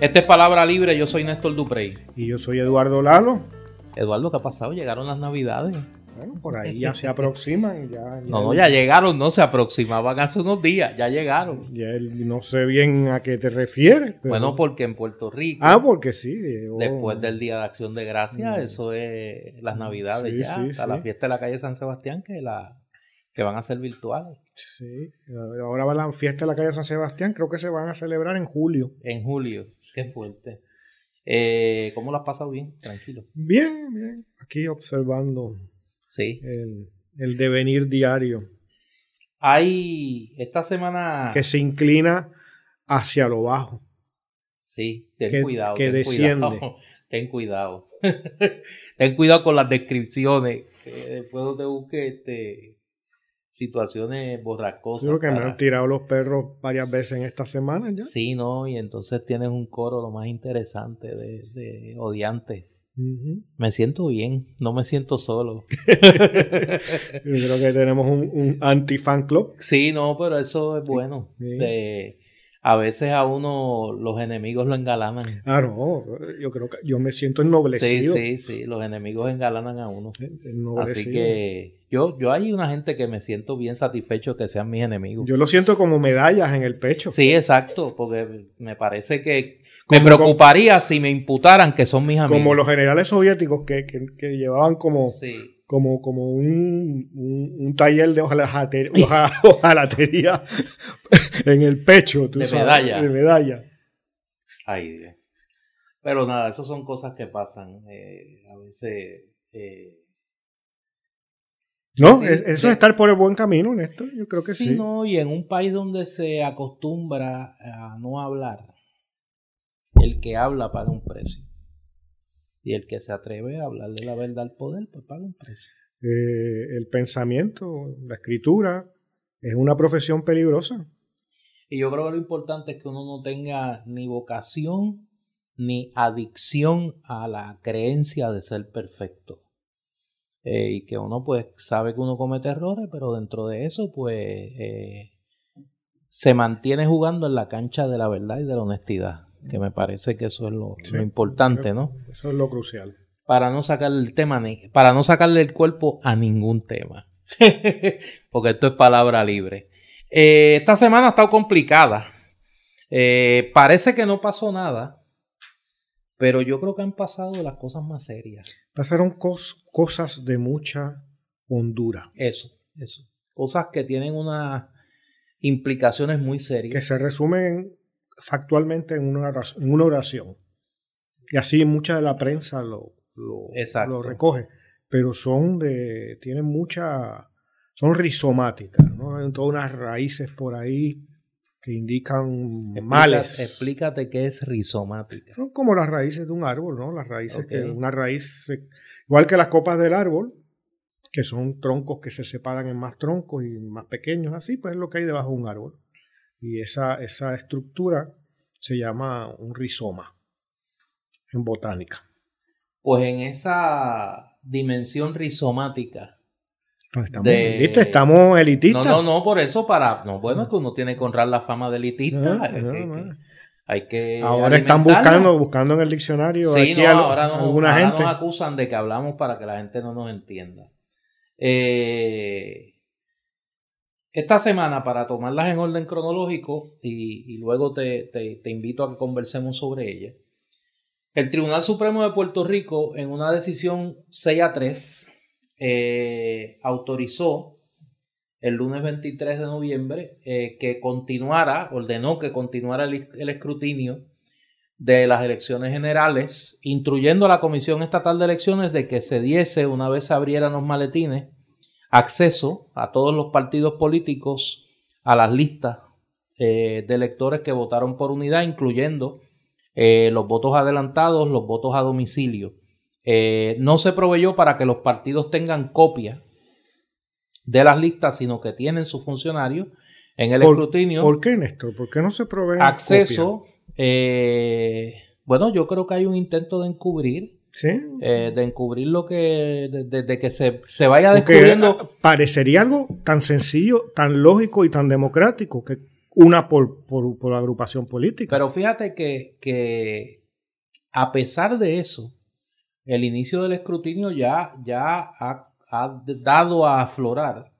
Esta es Palabra Libre, yo soy Néstor Duprey. Y yo soy Eduardo Lalo. Eduardo, ¿qué ha pasado? Llegaron las navidades. Bueno, por ahí ya se aproximan. Ya, no, no, ya llegaron, no se aproximaban hace unos días, ya llegaron. Ya no sé bien a qué te refieres. Bueno, porque en Puerto Rico. Ah, porque sí. Después del Día de Acción de Gracias, mm. eso es las Navidades ya. Sí, la fiesta de la calle San Sebastián que la que van a ser virtuales. Sí, ahora va la fiesta de la calle San Sebastián, creo que se van a celebrar en julio. En julio, qué fuerte. Eh, ¿Cómo lo has pasado bien? Tranquilo. Bien, bien. Aquí observando sí. el, devenir diario. Hay esta semana... Que se inclina hacia lo bajo. Sí, ten cuidado. Que desciende. Ten cuidado. ten cuidado con las descripciones. después te busque este situaciones borracosas. Creo que me han tirado los perros varias veces en esta semana ya. Sí, ¿no? Y entonces tienes un coro lo más interesante de, de odiantes. Me siento bien, no me siento solo. Yo creo que tenemos un, anti-fan club. Sí, no, pero eso es bueno. a veces a uno los enemigos lo engalanan. Ah, no, yo creo que yo me siento ennoblecido. Sí, sí, sí, los enemigos engalanan a uno. Así que yo, yo hay una gente que me siento bien satisfecho que sean mis enemigos. Yo lo siento como medallas en el pecho. Sí, exacto, porque me parece que me preocuparía si me imputaran que son mis amigos. Como los generales soviéticos que, llevaban como, como, como un, un, taller de hojalatería, en el pecho. de medalla. De medalla. Ay, Dios. Pero nada, esas son cosas que pasan. Eh, a veces... Eh, no, eso es estar por el buen camino, Néstor. Yo creo que sí. Sí, no, y en un país donde se acostumbra a no hablar, el que habla paga un precio. Y el que se atreve a hablar de la verdad al poder, pues paga un precio. Eh, el pensamiento, la escritura, es una profesión peligrosa. Y yo creo que lo importante es que uno no tenga ni vocación ni adicción a la creencia de ser perfecto. Eh, y que uno pues sabe que uno comete errores, pero dentro de eso pues eh, se mantiene jugando en la cancha de la verdad y de la honestidad, que me parece que eso es lo, importante, ¿no? Eso es lo crucial. Para no sacarle el tema, para no sacarle el cuerpo a ningún tema, porque esto es palabra libre. Eh, esta semana ha estado complicada. parece que no pasó nada, pero yo creo que han pasado las cosas más serias. Pasaron cosas de mucha hondura. Eso, eso. Cosas que tienen unas implicaciones muy serias. Que se resumen factualmente en una, en una oración. Y así mucha de la prensa lo, lo, lo recoge. Pero son de. tienen mucha. son rizomáticas, ¿no? Hay todas unas raíces por ahí que indican males. Explícate qué es rizomática. Son como las raíces de un árbol, ¿no? Las raíces que una raíz, igual que las copas del árbol, que son troncos que se separan en más troncos y más pequeños, así, pues es lo que hay debajo de un árbol. Y esa, esa estructura se llama un rizoma en botánica. Pues en esa dimensión rizomática Estamos, Estamos elitistas. No, no, no, por eso para. No, bueno, es que uno tiene que honrar la fama de elitista. hay que. Ahora están buscando, buscando en el diccionario. Sí, no, ahora, nos, acusan de que hablamos para que la gente no nos entienda. Eh, esta semana, para tomarlas en orden cronológico, y, luego te, te invito a que conversemos sobre ella. El Tribunal Supremo de Puerto Rico, en una decisión 6 a 3, eh, autorizó el lunes 23 de noviembre eh, que continuara, ordenó que continuara el, escrutinio de las elecciones generales, instruyendo a la Comisión Estatal de Elecciones de que se diese, una vez se abrieran los maletines, acceso a todos los partidos políticos a las listas eh, de electores que votaron por unidad, incluyendo los votos adelantados, los votos a domicilio. Eh, no se proveyó para que los partidos tengan copia de las listas, sino que tienen sus funcionarios en el escrutinio. ¿Por qué, Néstor? ¿Por qué no se provee acceso? Eh, bueno, yo creo que hay un intento de encubrir. ¿Sí? Eh, de encubrir lo que. de, que se, se vaya descubriendo. Parecería algo tan sencillo, tan lógico y tan democrático que una por, por, agrupación política. Pero fíjate que, que, a pesar de eso, el inicio del escrutinio ya, ya ha, dado a aflorar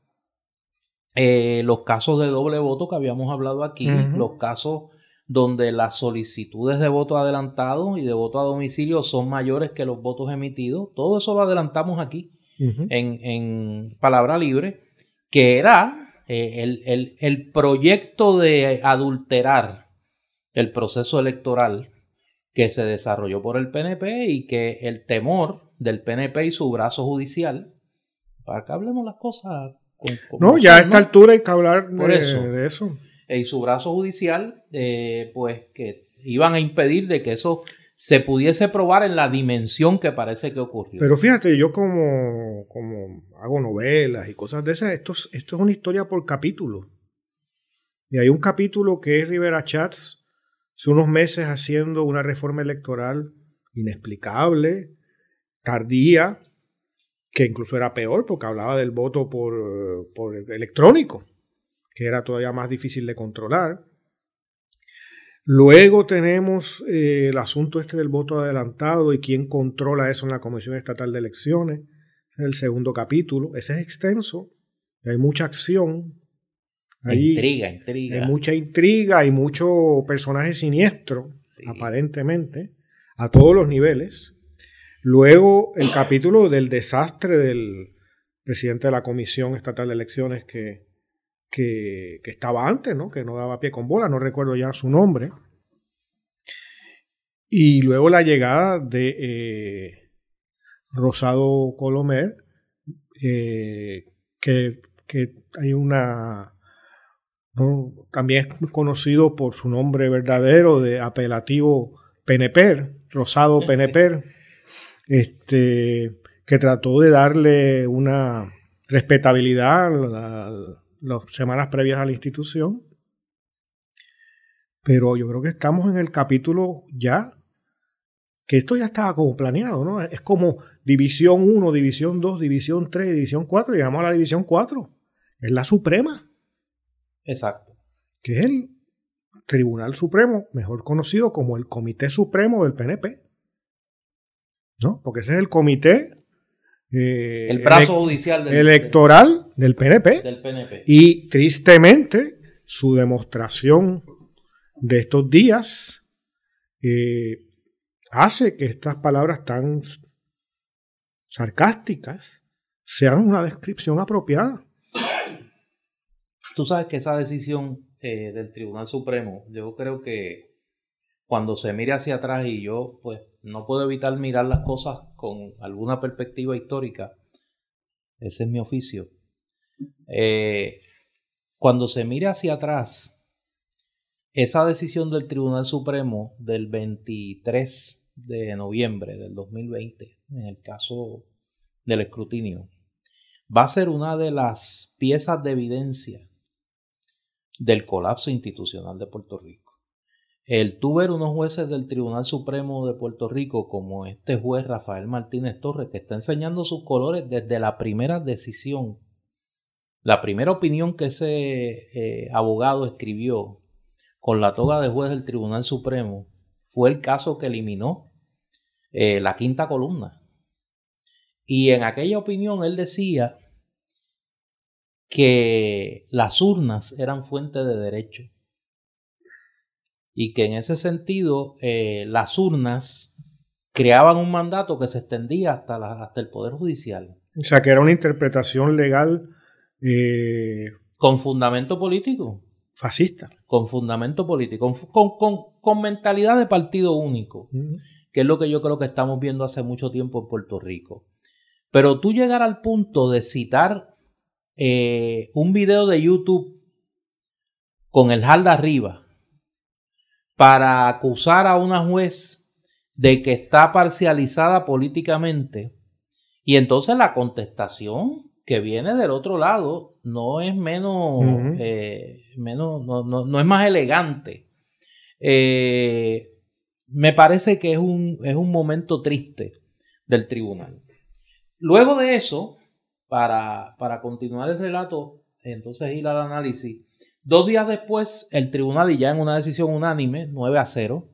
eh, los casos de doble voto que habíamos hablado aquí, los casos donde las solicitudes de voto adelantado y de voto a domicilio son mayores que los votos emitidos. Todo eso lo adelantamos aquí en, en, palabra libre, que era eh, el, el, proyecto de adulterar el proceso electoral que se desarrolló por el PNP y que el temor del PNP y su brazo judicial, para que hablemos las cosas con, No, ya a esta altura hay que hablar por de, eso, de eso. Y su brazo judicial, eh, pues que iban a impedir de que eso se pudiese probar en la dimensión que parece que ocurrió. Pero fíjate, yo como, como hago novelas y cosas de esas, esto, esto es una historia por capítulo. Y hay un capítulo que es Rivera Chats, unos meses haciendo una reforma electoral inexplicable, tardía, que incluso era peor porque hablaba del voto por, por electrónico, que era todavía más difícil de controlar. Luego tenemos eh, el asunto este del voto adelantado y quién controla eso en la Comisión Estatal de Elecciones. el segundo capítulo. Ese es extenso. Hay mucha acción. Hay, intriga, intriga. Hay mucha intriga, hay mucho personaje siniestro, aparentemente, a todos los niveles. Luego el capítulo del desastre del presidente de la Comisión Estatal de Elecciones que que, estaba antes, ¿no? que no daba pie con bola, no recuerdo ya su nombre. Y luego la llegada de eh, Rosado Colomer, eh, que, hay una... También es conocido por su nombre verdadero de apelativo Peneper, Rosado Peneper, este, que trató de darle una respetabilidad al, las semanas previas a la institución. Pero yo creo que estamos en el capítulo ya, que esto ya estaba como planeado, ¿no? Es como División 1, División 2, División 3, División 4, llegamos a la División 4. Es la Suprema. Exacto. Que es el Tribunal Supremo, mejor conocido como el Comité Supremo del PNP. ¿No? Porque ese es el comité eh, el brazo judicial electoral del PNP. Y tristemente, su demostración de estos días eh, hace que estas palabras tan sarcásticas sean una descripción apropiada. Tú sabes que esa decisión eh, del Tribunal Supremo, yo creo que cuando se mire hacia atrás y yo pues no puedo evitar mirar las cosas con alguna perspectiva histórica, ese es mi oficio. Eh, cuando se mire hacia atrás, esa decisión del Tribunal Supremo del 23 de noviembre del 2020, en el caso del escrutinio, va a ser una de las piezas de evidencia del colapso institucional de Puerto Rico. El tú ver unos jueces del Tribunal Supremo de Puerto Rico, como este juez Rafael Martínez Torres, que está enseñando sus colores desde la primera decisión, la primera opinión que ese eh, abogado escribió con la toga de juez del Tribunal Supremo, fue el caso que eliminó eh, la quinta columna. Y en aquella opinión él decía que las urnas eran fuente de derecho y que en ese sentido eh, las urnas creaban un mandato que se extendía hasta, hasta el Poder Judicial. O sea, que era una interpretación legal. Eh, con fundamento político. Fascista. Con fundamento político, con, con, mentalidad de partido único, que es lo que yo creo que estamos viendo hace mucho tiempo en Puerto Rico. Pero tú llegar al punto de citar eh, un video de YouTube con el halda arriba, para acusar a una juez de que está parcializada políticamente. Y entonces la contestación que viene del otro lado no es menos, eh, menos no, no, es más elegante. Eh, me parece que es un, es un momento triste del tribunal. Luego de eso, para, para continuar el relato, entonces ir al análisis, Dos días después, el tribunal, y ya en una decisión unánime, 9 a 0,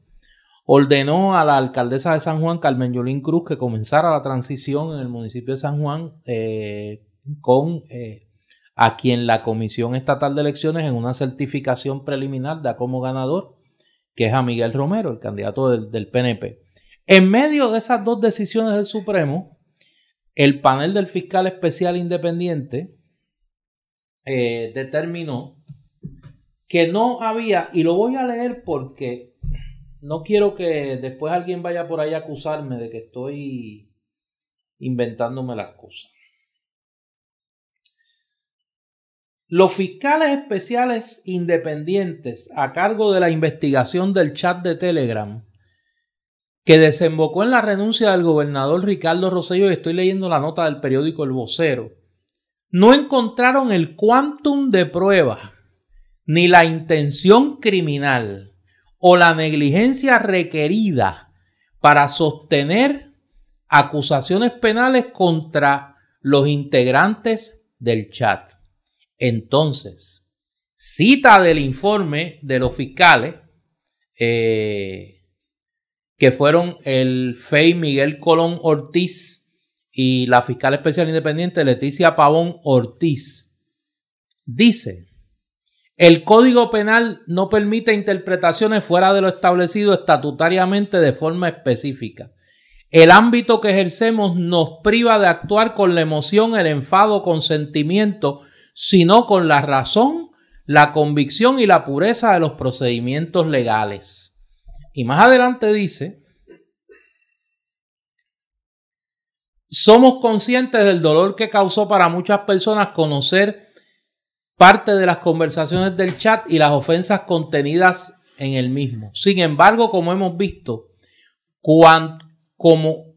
ordenó a la alcaldesa de San Juan, Carmen Yolín Cruz, que comenzara la transición en el municipio de San Juan eh, con eh, a quien la Comisión Estatal de Elecciones en una certificación preliminar da como ganador, que es a Miguel Romero, el candidato del, PNP. En medio de esas dos decisiones del Supremo, el panel del fiscal especial independiente eh, determinó que no había, y lo voy a leer porque no quiero que después alguien vaya por ahí a acusarme de que estoy inventándome las cosas. Los fiscales especiales independientes a cargo de la investigación del chat de Telegram que desembocó en la renuncia del gobernador Ricardo Rosselló, y estoy leyendo la nota del periódico El Vocero, no encontraron el quantum de prueba ni la intención criminal o la negligencia requerida para sostener acusaciones penales contra los integrantes del chat. Entonces, cita del informe de los fiscales, eh, que fueron el FEI Miguel Colón Ortiz y la fiscal especial independiente Leticia Pavón Ortiz, dice el Código Penal no permite interpretaciones fuera de lo establecido estatutariamente de forma específica. El ámbito que ejercemos nos priva de actuar con la emoción, el enfado, consentimiento, sino con la razón, la convicción y la pureza de los procedimientos legales. Y más adelante dice, somos conscientes del dolor que causó para muchas personas conocer parte de las conversaciones del chat y las ofensas contenidas en el mismo. Sin embargo, como hemos visto, como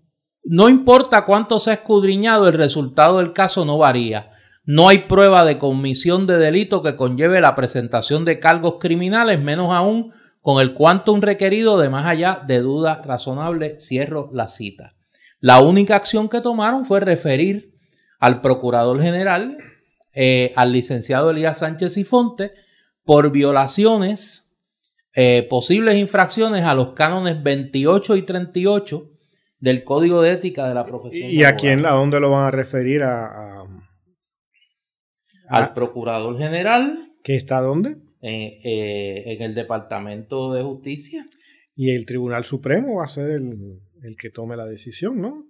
no importa cuánto se ha escudriñado, el resultado del caso no varía. No hay prueba de comisión de delito que conlleve la presentación de cargos criminales, menos aún con el quantum requerido de más allá de duda razonable. Cierro la cita. La única acción que tomaron fue referir al procurador general eh, al licenciado Elías Sánchez y Fonte por violaciones, eh, posibles infracciones a los cánones 28 y 38 del Código de Ética de la profesión. ¿Y a quién, a dónde lo van a referir? A, al Procurador General. ¿Que está dónde? Eh, en el Departamento de Justicia. Y el Tribunal Supremo va a ser el, el que tome la decisión, ¿no?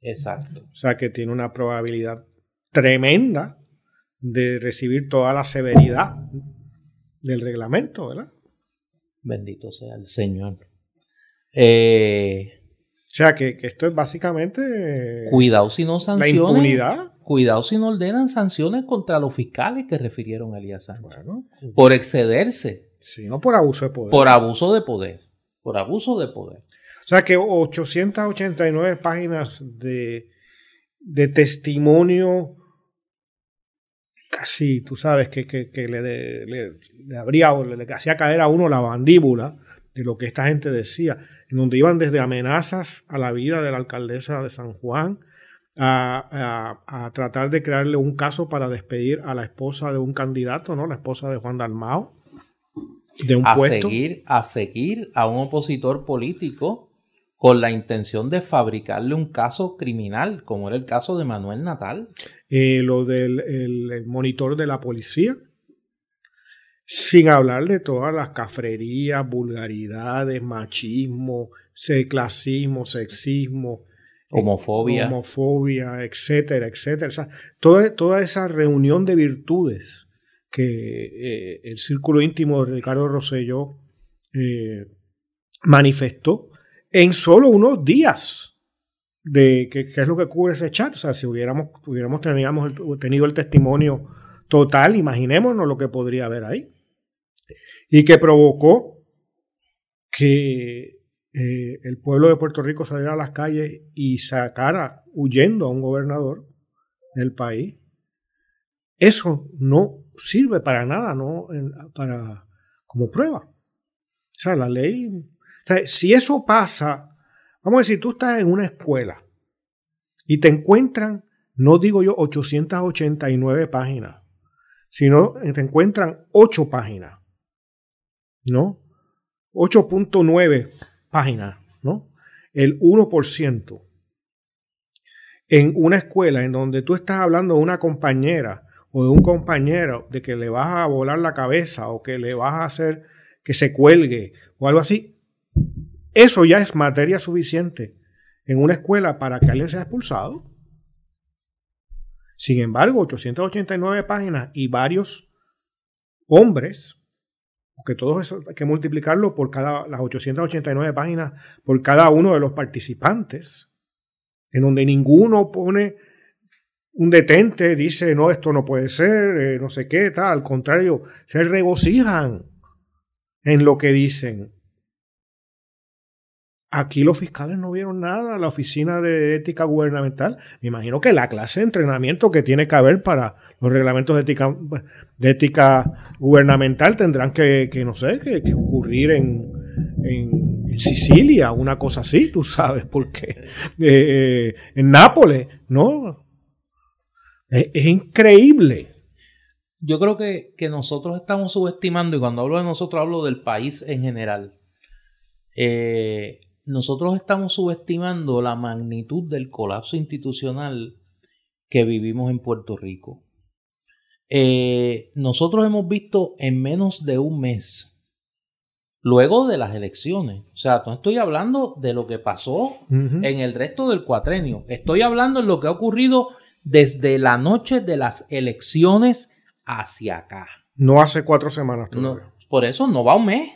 Exacto. O sea que tiene una probabilidad tremenda de recibir toda la severidad del reglamento, ¿verdad? Bendito sea el Señor. Eh, o sea, que, esto es básicamente... Cuidado si no sanciones. La impunidad. Cuidado si no ordenan sanciones contra los fiscales que refirieron a Elías Sánchez. por excederse. Sí, no por abuso de poder. Por abuso de poder. Por abuso de poder. O sea que 889 páginas de, de testimonio casi, tú sabes, que, le, le, abría o le, hacía caer a uno la mandíbula de lo que esta gente decía, en donde iban desde amenazas a la vida de la alcaldesa de San Juan, a, tratar de crearle un caso para despedir a la esposa de un candidato, ¿no? La esposa de Juan Dalmao, de un a Seguir, a seguir a un opositor político con la intención de fabricarle un caso criminal, como era el caso de Manuel Natal. Eh, lo del monitor de la policía, sin hablar de todas las cafrerías, vulgaridades, machismo, clasismo, sexismo, homofobia, homofobia etcétera, etcétera. toda, toda, esa reunión de virtudes que eh, el círculo íntimo de Ricardo Rosselló eh, manifestó en solo unos días de qué es lo que cubre ese chat. O sea, si hubiéramos, hubiéramos tenido el testimonio total, imaginémonos lo que podría haber ahí. Y que provocó que eh, el pueblo de Puerto Rico saliera a las calles y sacara huyendo a un gobernador del país. Eso no sirve para nada, no para como prueba. O sea, la ley si eso pasa, vamos a decir, tú estás en una escuela y te encuentran, no digo yo, 889 páginas, sino te encuentran 8 páginas, ¿no? 8.9 páginas, ¿no? El 1%. En una escuela en donde tú estás hablando de una compañera o de un compañero de que le vas a volar la cabeza o que le vas a hacer que se cuelgue o algo así, eso ya es materia suficiente en una escuela para que alguien sea expulsado. Sin embargo, 889 páginas y varios hombres porque todo eso hay que multiplicarlo por cada, las 889 páginas por cada uno de los participantes, en donde ninguno pone un detente, dice, no, esto no puede ser, eh, no sé qué, tal, al contrario, se regocijan en lo que dicen. Aquí los fiscales no vieron nada, la oficina de ética gubernamental. Me imagino que la clase de entrenamiento que tiene que haber para los reglamentos de ética, gubernamental tendrán que, no sé, que, ocurrir en, en, Sicilia, una cosa así, tú sabes, porque eh, en Nápoles, ¿no? Es, increíble. Yo creo que, que nosotros estamos subestimando, y cuando hablo de nosotros hablo del país en general. Eh, nosotros estamos subestimando la magnitud del colapso institucional que vivimos en Puerto Rico. Eh, nosotros hemos visto en menos de un mes, luego de las elecciones, o sea, no estoy hablando de lo que pasó en el resto del cuatrenio, estoy hablando de lo que ha ocurrido desde la noche de las elecciones hacia acá. No hace cuatro semanas todavía. por eso no va un mes,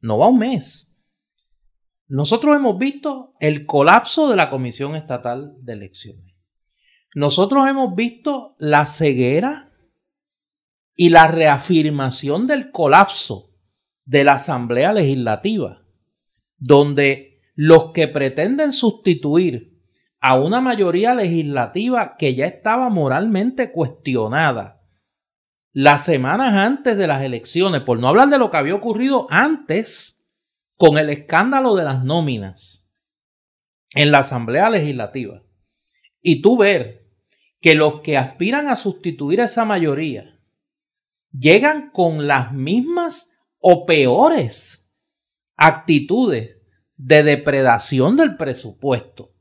no va un mes. Nosotros hemos visto el colapso de la Comisión Estatal de Elecciones. Nosotros hemos visto la ceguera y la reafirmación del colapso de la Asamblea Legislativa, donde los que pretenden sustituir a una mayoría legislativa que ya estaba moralmente cuestionada las semanas antes de las elecciones, por no hablar de lo que había ocurrido antes, con el escándalo de las nóminas en la Asamblea Legislativa y tú ver que los que aspiran a sustituir a esa mayoría llegan con las mismas o peores actitudes de depredación del presupuesto,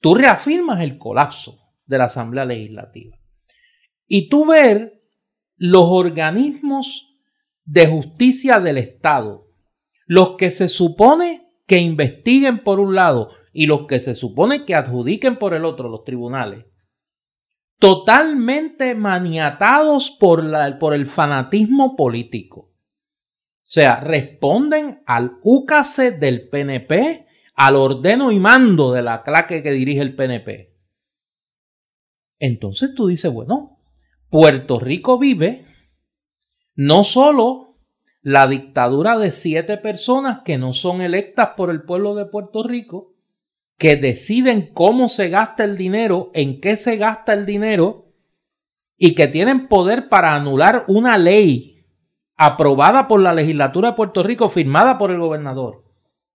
tú reafirmas el colapso de la Asamblea Legislativa. Y tú ver los organismos de justicia del Estado los que se supone que investiguen por un lado y los que se supone que adjudiquen por el otro, los tribunales, totalmente maniatados por, la, por el fanatismo político. O sea, responden al úcase del PNP, al ordeno y mando de la claque que dirige el PNP. Entonces tú dices, bueno, Puerto Rico vive no solo la dictadura de siete personas que no son electas por el pueblo de Puerto Rico, que deciden cómo se gasta el dinero, en qué se gasta el dinero, y que tienen poder para anular una ley aprobada por la legislatura de Puerto Rico, firmada por el gobernador,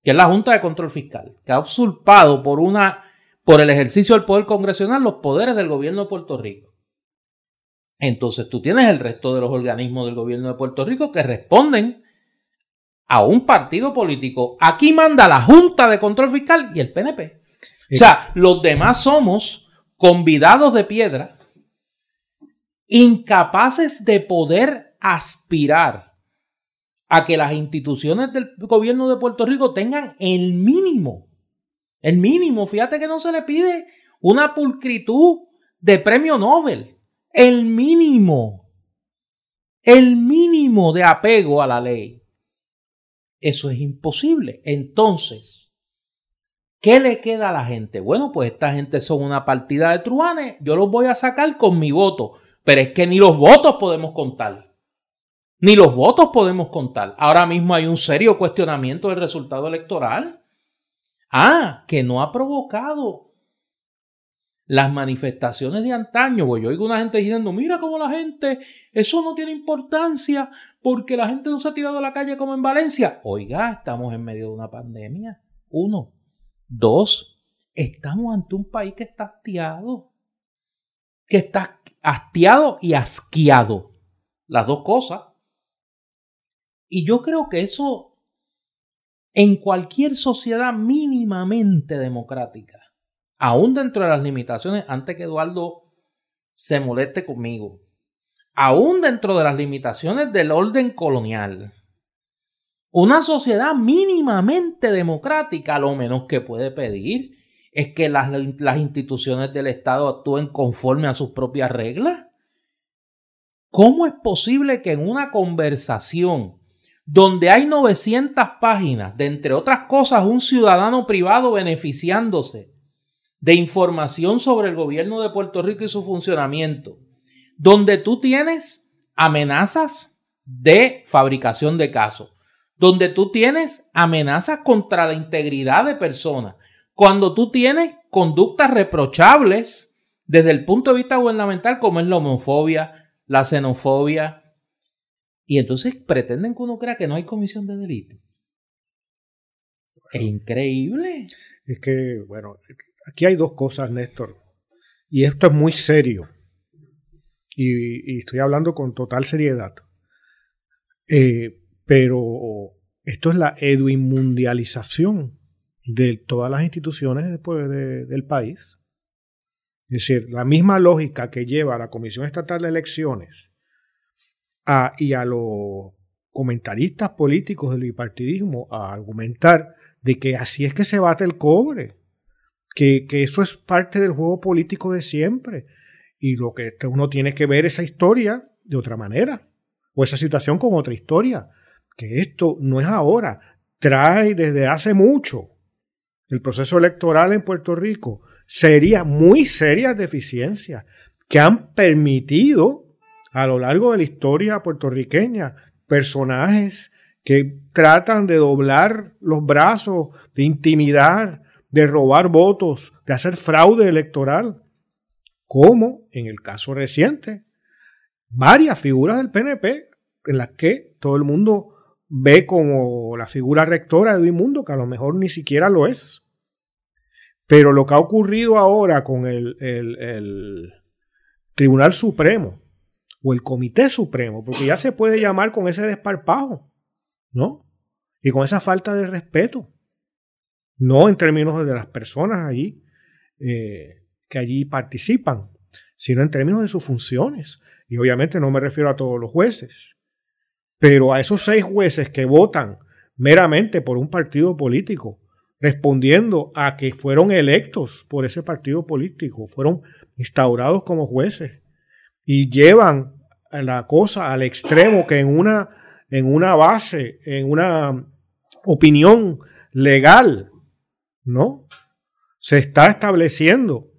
que es la Junta de Control Fiscal, que ha usurpado por una por el ejercicio del poder congresional los poderes del gobierno de Puerto Rico. Entonces tú tienes el resto de los organismos del gobierno de Puerto Rico que responden a un partido político. Aquí manda la Junta de Control Fiscal y el PNP. O sea, los demás somos convidados de piedra, incapaces de poder aspirar a que las instituciones del gobierno de Puerto Rico tengan el mínimo, el mínimo, fíjate que no se le pide una pulcritud de premio Nobel el mínimo, el mínimo de apego a la ley. Eso es imposible. Entonces, ¿qué le queda a la gente? Bueno, pues esta gente son una partida de truanes, yo los voy a sacar con mi voto, pero es que ni los votos podemos contar. Ni los votos podemos contar. Ahora mismo hay un serio cuestionamiento del resultado electoral. Ah, que no ha provocado las manifestaciones de antaño, pues yo oigo una gente diciendo, mira cómo la gente, eso no tiene importancia porque la gente no se ha tirado a la calle como en Valencia. Oiga, estamos en medio de una pandemia. Uno. Dos, estamos ante un país que está hastiado, que está hastiado y asqueado las dos cosas. Y yo creo que eso en cualquier sociedad mínimamente democrática, aún dentro de las limitaciones, antes que Eduardo se moleste conmigo, aún dentro de las limitaciones del orden colonial, una sociedad mínimamente democrática, lo menos que puede pedir es que las, las instituciones del Estado actúen conforme a sus propias reglas. ¿Cómo es posible que en una conversación donde hay 900 páginas, de entre otras cosas un ciudadano privado beneficiándose de información sobre el gobierno de Puerto Rico y su funcionamiento, donde tú tienes amenazas de fabricación de casos, donde tú tienes amenazas contra la integridad de personas, cuando tú tienes conductas reprochables desde el punto de vista gubernamental como es la homofobia, la xenofobia, y entonces pretenden que uno crea que no hay comisión de delito. Es increíble. Es que, bueno, aquí hay dos cosas, Néstor. Y esto es muy serio. Y, estoy hablando con total seriedad. Eh, pero esto es la eduinmundialización de todas las instituciones después del país. Es decir, la misma lógica que lleva a la Comisión Estatal de Elecciones y a los comentaristas políticos del bipartidismo a argumentar de que así es que se bate el cobre, que, eso es parte del juego político de siempre y lo que uno tiene que ver esa historia de otra manera o esa situación con otra historia que esto no es ahora, trae desde hace mucho. El proceso electoral en Puerto Rico sería muy serias deficiencias que han permitido a lo largo de la historia puertorriqueña personajes que tratan de doblar los brazos, de intimidar, de robar votos, de hacer fraude electoral, como en el caso reciente, varias figuras del PNP en las que todo el mundo ve como la figura rectora de Mundo, que a lo mejor ni siquiera lo es. Pero lo que ha ocurrido ahora con el, el, Tribunal Supremo o el Comité Supremo, porque ya se puede llamar con ese desparpajo, ¿no? Y con esa falta de respeto. No en términos de las personas allí eh, que allí participan, sino en términos de sus funciones. Y obviamente no me refiero a todos los jueces. Pero a esos seis jueces que votan meramente por un partido político, respondiendo a que fueron electos por ese partido político, fueron instaurados como jueces y llevan la cosa al extremo que en una, en una base, en una opinión legal, ¿no? Se está estableciendo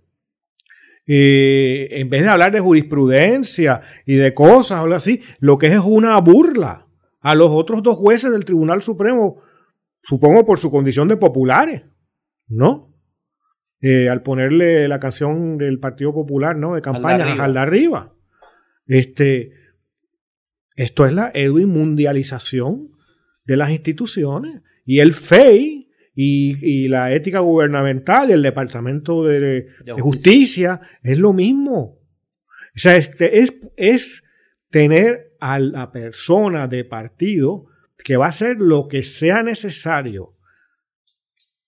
en vez de hablar de jurisprudencia y de cosas, habla así, lo que es es una burla a los otros dos jueces del Tribunal Supremo, supongo por su condición de populares, ¿no? Eh, al ponerle la canción del Partido Popular, ¿no? De campaña, al de arriba. Este, esto es la Edwin mundialización de las instituciones. Y el FEI, y, la ética gubernamental el Departamento de, justicia. es lo mismo. O sea, este, es, es tener a la persona de partido que va a hacer lo que sea necesario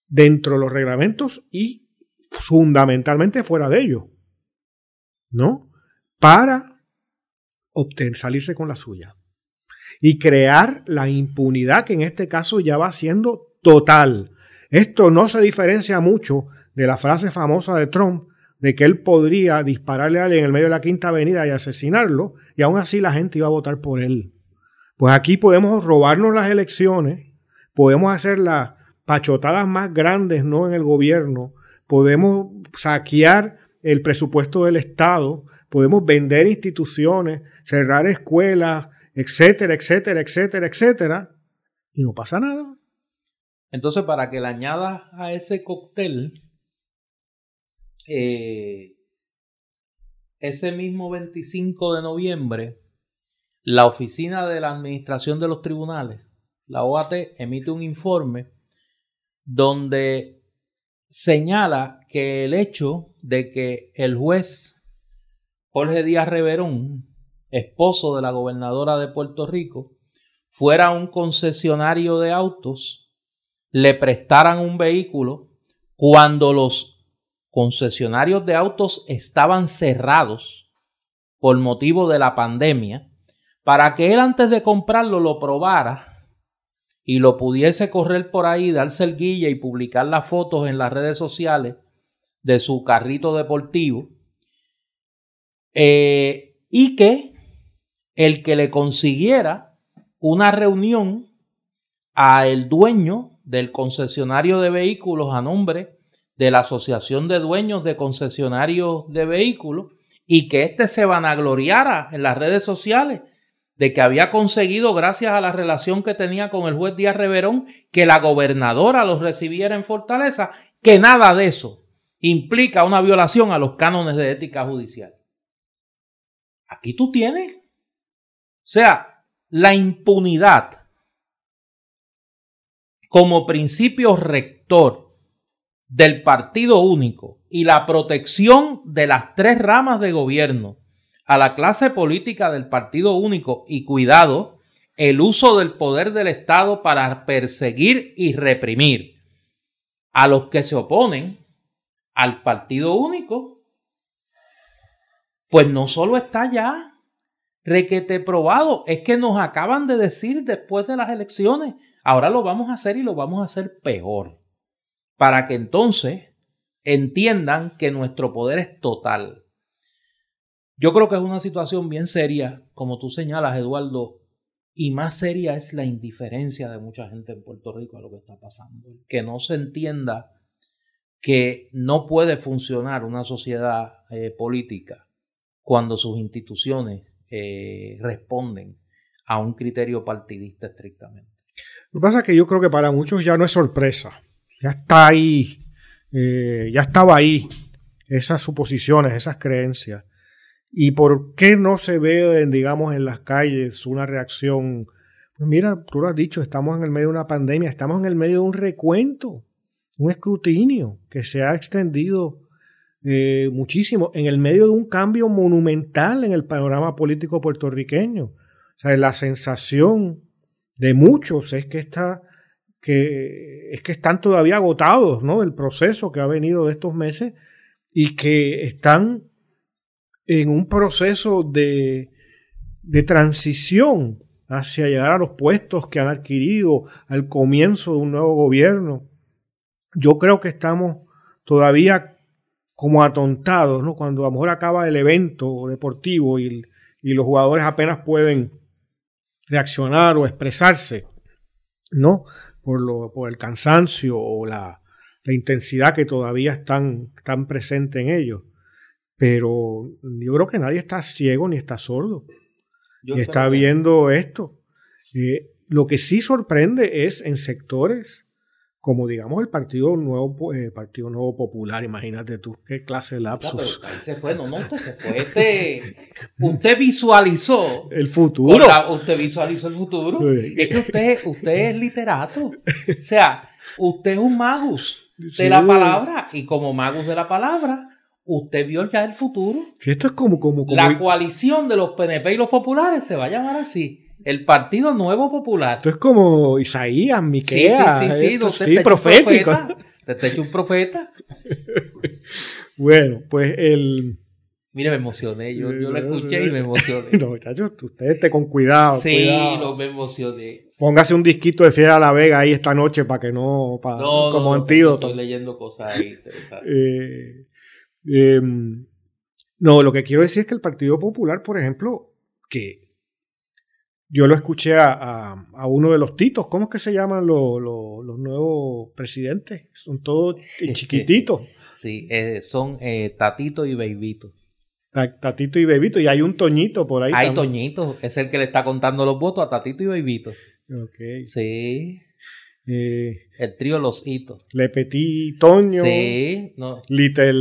dentro de los reglamentos y fundamentalmente fuera de ellos, ¿no? Para obtener, salirse con la suya y crear la impunidad que en este caso ya va siendo total. Esto no se diferencia mucho de la frase famosa de Trump de que él podría dispararle a alguien en el medio de la Quinta Avenida y asesinarlo, y aún así la gente iba a votar por él. Pues aquí podemos robarnos las elecciones, podemos hacer las pachotadas más grandes ¿no? en el gobierno, podemos saquear el presupuesto del Estado, podemos vender instituciones, cerrar escuelas, etcétera, etcétera, etcétera, etcétera, y no pasa nada. Entonces, para que le añadas a ese cóctel, eh, ese mismo 25 de noviembre, la Oficina de la Administración de los Tribunales, la OAT, emite un informe donde señala que el hecho de que el juez Jorge Díaz Reverón esposo de la gobernadora de Puerto Rico, fuera un concesionario de autos, le prestaran un vehículo cuando los concesionarios de autos estaban cerrados por motivo de la pandemia, para que él antes de comprarlo lo probara y lo pudiese correr por ahí, darse el guilla y publicar las fotos en las redes sociales de su carrito deportivo, eh, y que el que le consiguiera una reunión a el dueño del concesionario de vehículos a nombre de la Asociación de Dueños de Concesionarios de Vehículos y que éste se vanagloriara en las redes sociales de que había conseguido, gracias a la relación que tenía con el juez Díaz Reverón, que la gobernadora los recibiera en Fortaleza, que nada de eso implica una violación a los cánones de ética judicial. Aquí tú tienes. O sea, la impunidad como principio rector del partido único y la protección de las tres ramas de gobierno a la clase política del partido único y cuidado, el uso del poder del Estado para perseguir y reprimir a los que se oponen al partido único, pues no solo está ya requete probado, es que nos acaban de decir después de las elecciones, ahora lo vamos a hacer y lo vamos a hacer peor, para que entonces entiendan que nuestro poder es total. Yo creo que es una situación bien seria, como tú señalas, Eduardo, y más seria es la indiferencia de mucha gente en Puerto Rico a lo que está pasando. Que no se entienda que no puede funcionar una sociedad eh, política cuando sus instituciones eh, responden a un criterio partidista estrictamente. Lo que pasa es que yo creo que para muchos ya no es sorpresa, ya está ahí, eh, ya estaba ahí esas suposiciones, esas creencias. ¿Y por qué no se ve, digamos, en las calles una reacción? Pues mira, tú lo has dicho, estamos en el medio de una pandemia, estamos en el medio de un recuento un escrutinio que se ha extendido eh, muchísimo en el medio de un cambio monumental en el panorama político puertorriqueño. O sea, la sensación de muchos es que está que es que están todavía agotados, ¿no? Del proceso que ha venido de estos meses y que están en un proceso de, de transición hacia llegar a los puestos que han adquirido al comienzo de un nuevo gobierno yo creo que estamos todavía como atontados, ¿no? Cuando a lo mejor acaba el evento deportivo y, los jugadores apenas pueden reaccionar o expresarse, ¿no? Por, lo, por el cansancio o la, intensidad que todavía están, están presente en ellos. Pero yo creo que nadie está ciego ni está sordo. y está viendo esto. Eh, lo que sí sorprende es en sectores como digamos el Partido Nuevo eh, Partido Nuevo Popular, imagínate tú, qué clase de lapsus. ahí se fue, no, no, usted se fue, este, usted visualizó el futuro. usted visualizó el futuro. Es que usted, usted es literato. O sea, usted es un magus de la palabra y como magus de la palabra, usted vio ya el futuro. esto es como, como, como la coalición de los PNP y los populares se va a llamar así el Partido Nuevo Popular. Esto es como Isaías, Miqueas. Sí, sí, sí, sí, profético. Te hecho un profeta. bueno, pues el... Mira, me emocioné. Yo, yo lo escuché y me emocioné. no, muchachos, usted esté con cuidado. Sí, no me emocioné. Póngase un disquito de Fiera a la Vega ahí esta noche para que no. Para, no, como antídoto. estoy leyendo cosas ahí interesantes. Eh, em, no, lo que quiero decir es que el Partido Popular, por ejemplo, que yo lo escuché a, uno de los titos. ¿Cómo es que se llaman los, nuevos presidentes? Son todos chiquititos. Sí, eh, son eh, Tatito y Beibito. Tatito y Beibito. Y hay un Toñito por ahí. Hay Toñito. Es el que le está contando los votos a Tatito y Beibito. Ok. Sí. Eh, el trío Los Hitos. Le Petit Toño. Sí. No. Little,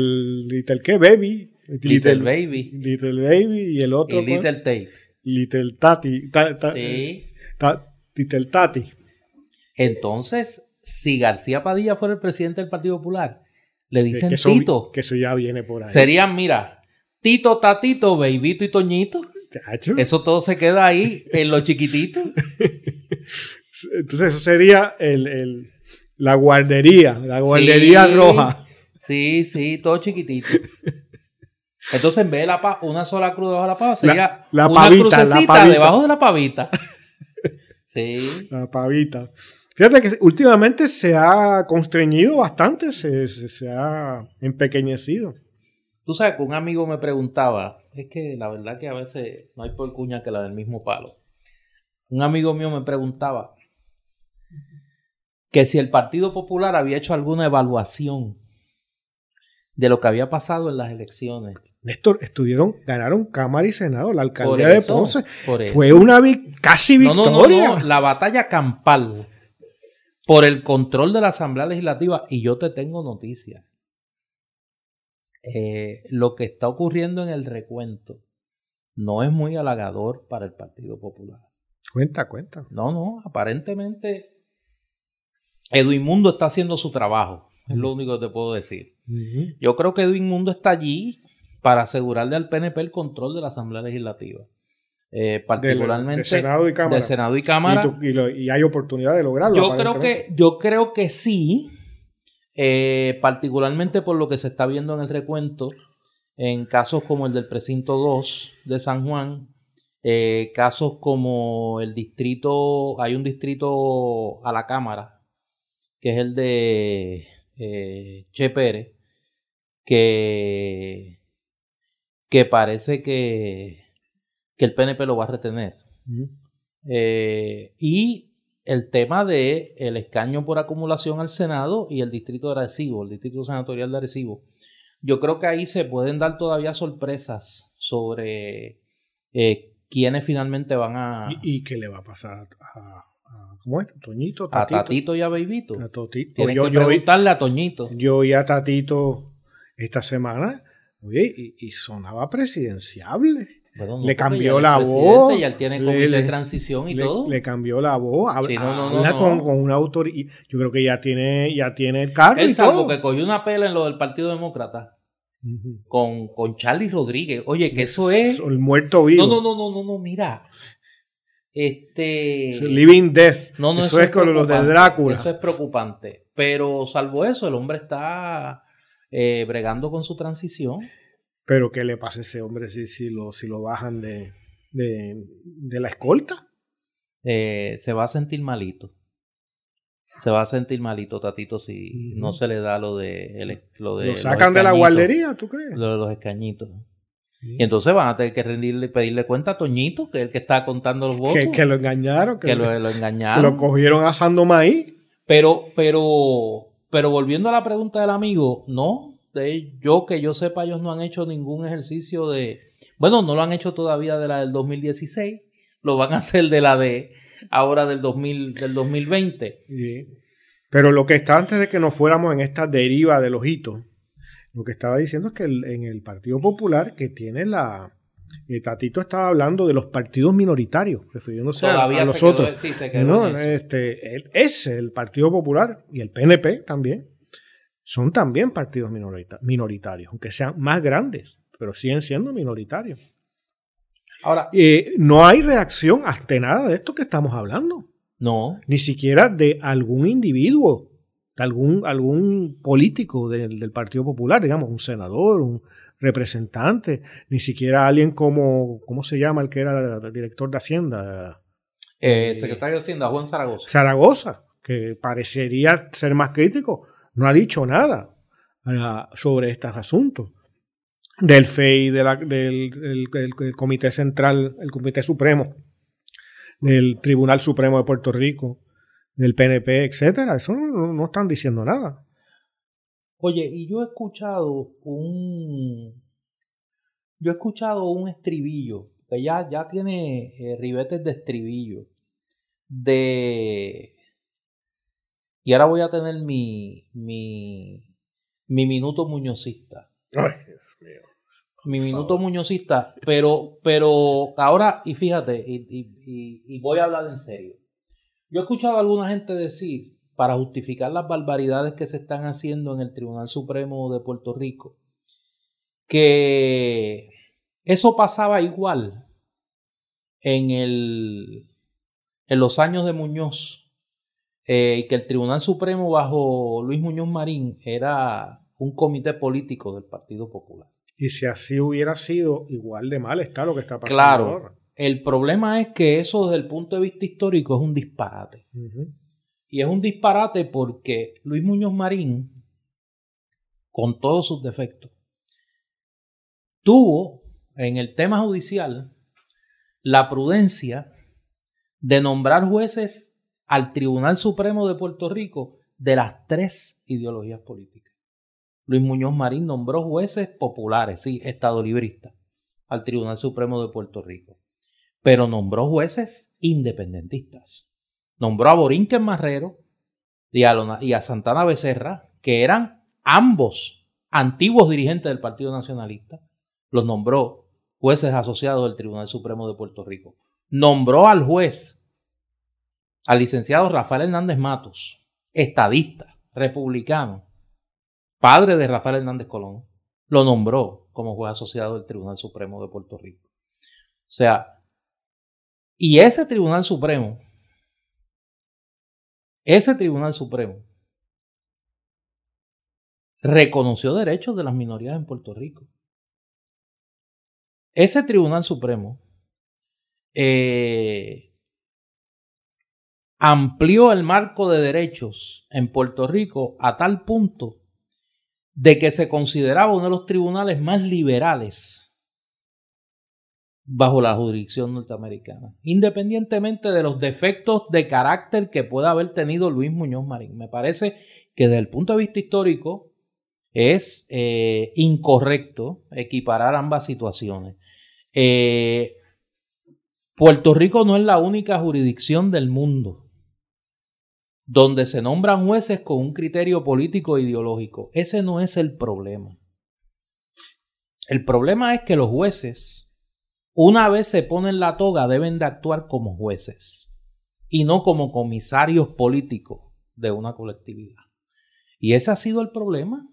Little ¿qué? Baby. Little, Baby. Little Baby y el otro. Y Little Tate. Little Tati. sí. Little Tati. Entonces, si García Padilla fuera el presidente del Partido Popular, le dicen que Tito. que eso ya viene por ahí. Serían, mira, Tito, Tatito, Beibito y Toñito. Eso todo se queda ahí en lo chiquitito. Entonces eso sería el, la guardería, la guardería roja. Sí, sí, todo chiquitito. Entonces en vez de la una sola cruz debajo de la pava sería la, una crucecita debajo de la pavita. Sí. La pavita. Fíjate que últimamente se ha constreñido bastante, se, se, ha empequeñecido. Tú sabes que un amigo me preguntaba, es que la verdad que a veces no hay por cuña que la del mismo palo. Un amigo mío me preguntaba que si el Partido Popular había hecho alguna evaluación de lo que había pasado en las elecciones. Néstor, estuvieron, ganaron Cámara y Senado, la alcaldía de Ponce. Fue una casi victoria. No, no, la batalla campal por el control de la Asamblea Legislativa. Y yo te tengo noticias. Eh, lo que está ocurriendo en el recuento no es muy halagador para el Partido Popular. Cuenta, cuenta. No, no, aparentemente Edwin Mundo está haciendo su trabajo. Es lo único que te puedo decir. Yo creo que Edwin Mundo está allí para asegurarle al PNP el control de la Asamblea Legislativa. Eh, particularmente de, Senado y Cámara. De Senado y Cámara. Y, hay oportunidad de lograrlo. Yo creo que, yo creo que sí, eh, particularmente por lo que se está viendo en el recuento, en casos como el del precinto 2 de San Juan, eh, casos como el distrito, hay un distrito a la Cámara, que es el de eh, Che Pérez, que, que parece que, que el PNP lo va a retener. Eh, y el tema de el escaño por acumulación al Senado y el distrito de Arecibo, el distrito senatorial de Arecibo. Yo creo que ahí se pueden dar todavía sorpresas sobre eh, quiénes finalmente van a... ¿Y, qué le va a pasar a, ¿Cómo es? Toñito, Tatito. A Tatito y a Bebito. A Totito. Tienen yo, que preguntarle a Toñito. Yo y a Tatito esta semana, oye, y, sonaba presidenciable. le cambió la voz. Ya él tiene comité de transición y todo. Le cambió la voz. Habla, con, con, una autoridad. Yo creo que ya tiene, ya tiene el cargo. Él salvo que cogió una pela en lo del Partido Demócrata. con, con Charlie Rodríguez. Oye, que eso es. El muerto vivo. No, no, no, no, no, no, mira. Este. Living Death. No, no, eso, es, con lo de Drácula. Eso es preocupante. Pero salvo eso, el hombre está eh, bregando con su transición. Pero ¿qué le pasa a ese hombre si, si, lo, si lo bajan de, de, la escolta? Eh, se va a sentir malito. Se va a sentir malito, Tatito, si no se le da lo de. lo, de, ¿Lo sacan de la guardería, tú crees? Lo de los escañitos. Y entonces van a tener que rendirle, pedirle cuenta a Toñito, que es el que está contando los votos. Que, lo engañaron. Que, lo, engañaron. lo cogieron asando maíz. Pero, pero, pero volviendo a la pregunta del amigo, no. De, yo que yo sepa, ellos no han hecho ningún ejercicio de. Bueno, no lo han hecho todavía de la del 2016. Lo van a hacer de la de ahora del, 2000, del 2020. Pero lo que está antes de que nos fuéramos en esta deriva de los hitos lo que estaba diciendo es que en el Partido Popular, que tiene la... El Tatito estaba hablando de los partidos minoritarios, refiriéndose a, los otros. no, este, es el Partido Popular y el PNP también. Son también partidos minoritarios, aunque sean más grandes, pero siguen siendo minoritarios. Ahora, eh, no hay reacción hasta nada de esto que estamos hablando. No. Ni siquiera de algún individuo algún, algún político del, Partido Popular, digamos, un senador, un representante, ni siquiera alguien como, ¿cómo se llama el que era el director de Hacienda? Eh, eh, secretario de Hacienda, Juan Zaragoza. Zaragoza, que parecería ser más crítico, no ha dicho nada sobre estos asuntos. Del FEI, de del, del Comité Central, el Comité Supremo, del Tribunal Supremo de Puerto Rico, del PNP, etcétera. Eso no, están diciendo nada. Oye, y yo he escuchado un. Yo he escuchado un estribillo, que ya, ya tiene eh, ribetes de estribillo. De. Y ahora voy a tener mi. mi. mi minuto muñozista. Ay, Dios mío. Mi minuto muñozista, pero, pero ahora, y fíjate, y voy a hablar en serio. Yo he escuchado a alguna gente decir, para justificar las barbaridades que se están haciendo en el Tribunal Supremo de Puerto Rico, que eso pasaba igual en, el, en los años de Muñoz, eh, que el Tribunal Supremo bajo Luis Muñoz Marín era un comité político del Partido Popular. Y si así hubiera sido, igual de mal está lo que está pasando claro, ahora. El problema es que eso desde el punto de vista histórico es un disparate. Y es un disparate porque Luis Muñoz Marín, con todos sus defectos, tuvo en el tema judicial la prudencia de nombrar jueces al Tribunal Supremo de Puerto Rico de las tres ideologías políticas. Luis Muñoz Marín nombró jueces populares, sí, estadolibristas, al Tribunal Supremo de Puerto Rico, pero nombró jueces independentistas. Nombró a Borinquen Marrero y a, y a Santana Becerra, que eran ambos antiguos dirigentes del Partido Nacionalista, los nombró jueces asociados del Tribunal Supremo de Puerto Rico. Nombró al juez, al licenciado Rafael Hernández Matos, estadista, republicano, padre de Rafael Hernández Colón, lo nombró como juez asociado del Tribunal Supremo de Puerto Rico. O sea, y ese Tribunal Supremo, ese Tribunal Supremo reconoció derechos de las minorías en Puerto Rico. Ese Tribunal Supremo eh, amplió el marco de derechos en Puerto Rico a tal punto de que se consideraba uno de los tribunales más liberales bajo la jurisdicción norteamericana, independientemente de los defectos de carácter que pueda haber tenido Luis Muñoz Marín. Me parece que desde el punto de vista histórico es eh, incorrecto equiparar ambas situaciones. Eh, Puerto Rico no es la única jurisdicción del mundo donde se nombran jueces con un criterio político e ideológico. Ese no es el problema. El problema es que los jueces, una vez se ponen la toga, deben de actuar como jueces y no como comisarios políticos de una colectividad. Y ese ha sido el problema.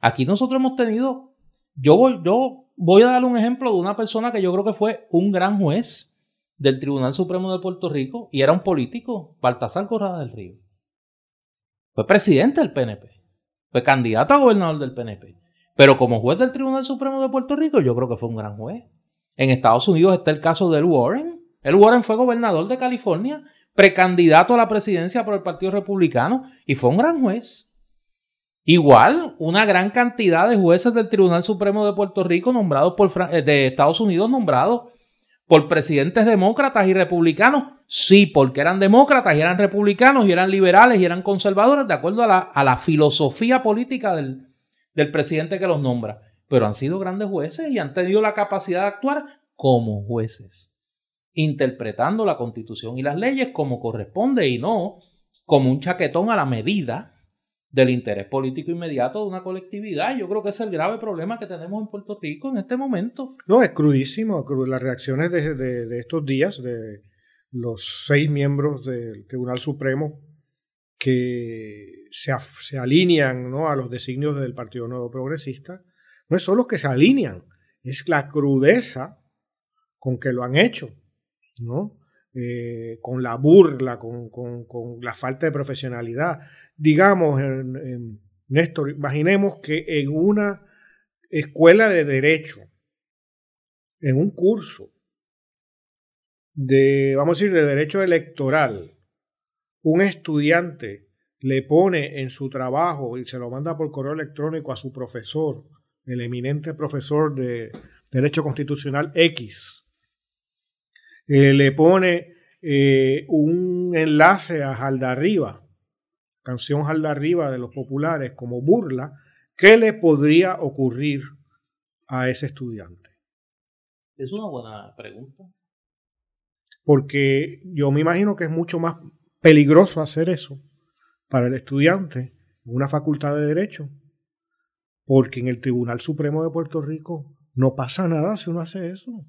Aquí nosotros hemos tenido, yo voy, yo voy a dar un ejemplo de una persona que yo creo que fue un gran juez del Tribunal Supremo de Puerto Rico y era un político, Baltasar Corrada del Río. Fue presidente del PNP, fue candidato a gobernador del PNP, pero como juez del Tribunal Supremo de Puerto Rico yo creo que fue un gran juez. En Estados Unidos está el caso de Warren. El Warren fue gobernador de California, precandidato a la presidencia por el Partido Republicano y fue un gran juez. Igual, una gran cantidad de jueces del Tribunal Supremo de Puerto Rico nombrados por eh, de Estados Unidos nombrados por presidentes demócratas y republicanos. Sí, porque eran demócratas y eran republicanos y eran liberales y eran conservadores de acuerdo a la, filosofía política del presidente que los nombra. Pero han sido grandes jueces y han tenido la capacidad de actuar como jueces, interpretando la constitución y las leyes como corresponde y no como un chaquetón a la medida del interés político inmediato de una colectividad. Yo creo que es el grave problema que tenemos en Puerto Rico en este momento. No, es crudísimo. Las reacciones de, estos días de los seis miembros del Tribunal Supremo que se, se alinean ¿no? a los designios del Partido Nuevo Progresista, no es solo que se alinean, es la crudeza con que lo han hecho, ¿no? Eh, con la burla, con, la falta de profesionalidad. Digamos, Néstor, imaginemos que en una escuela de derecho, en un curso de, vamos a decir, de derecho electoral, un estudiante le pone en su trabajo y se lo manda por correo electrónico a su profesor, el eminente profesor de Derecho Constitucional X, eh, le pone eh, un enlace a Jaldarriba, canción Jaldarriba de los populares como burla, ¿qué le podría ocurrir a ese estudiante? Es una buena pregunta. Porque yo me imagino que es mucho más peligroso hacer eso para el estudiante en una facultad de derecho, porque en el Tribunal Supremo de Puerto Rico no pasa nada si uno hace eso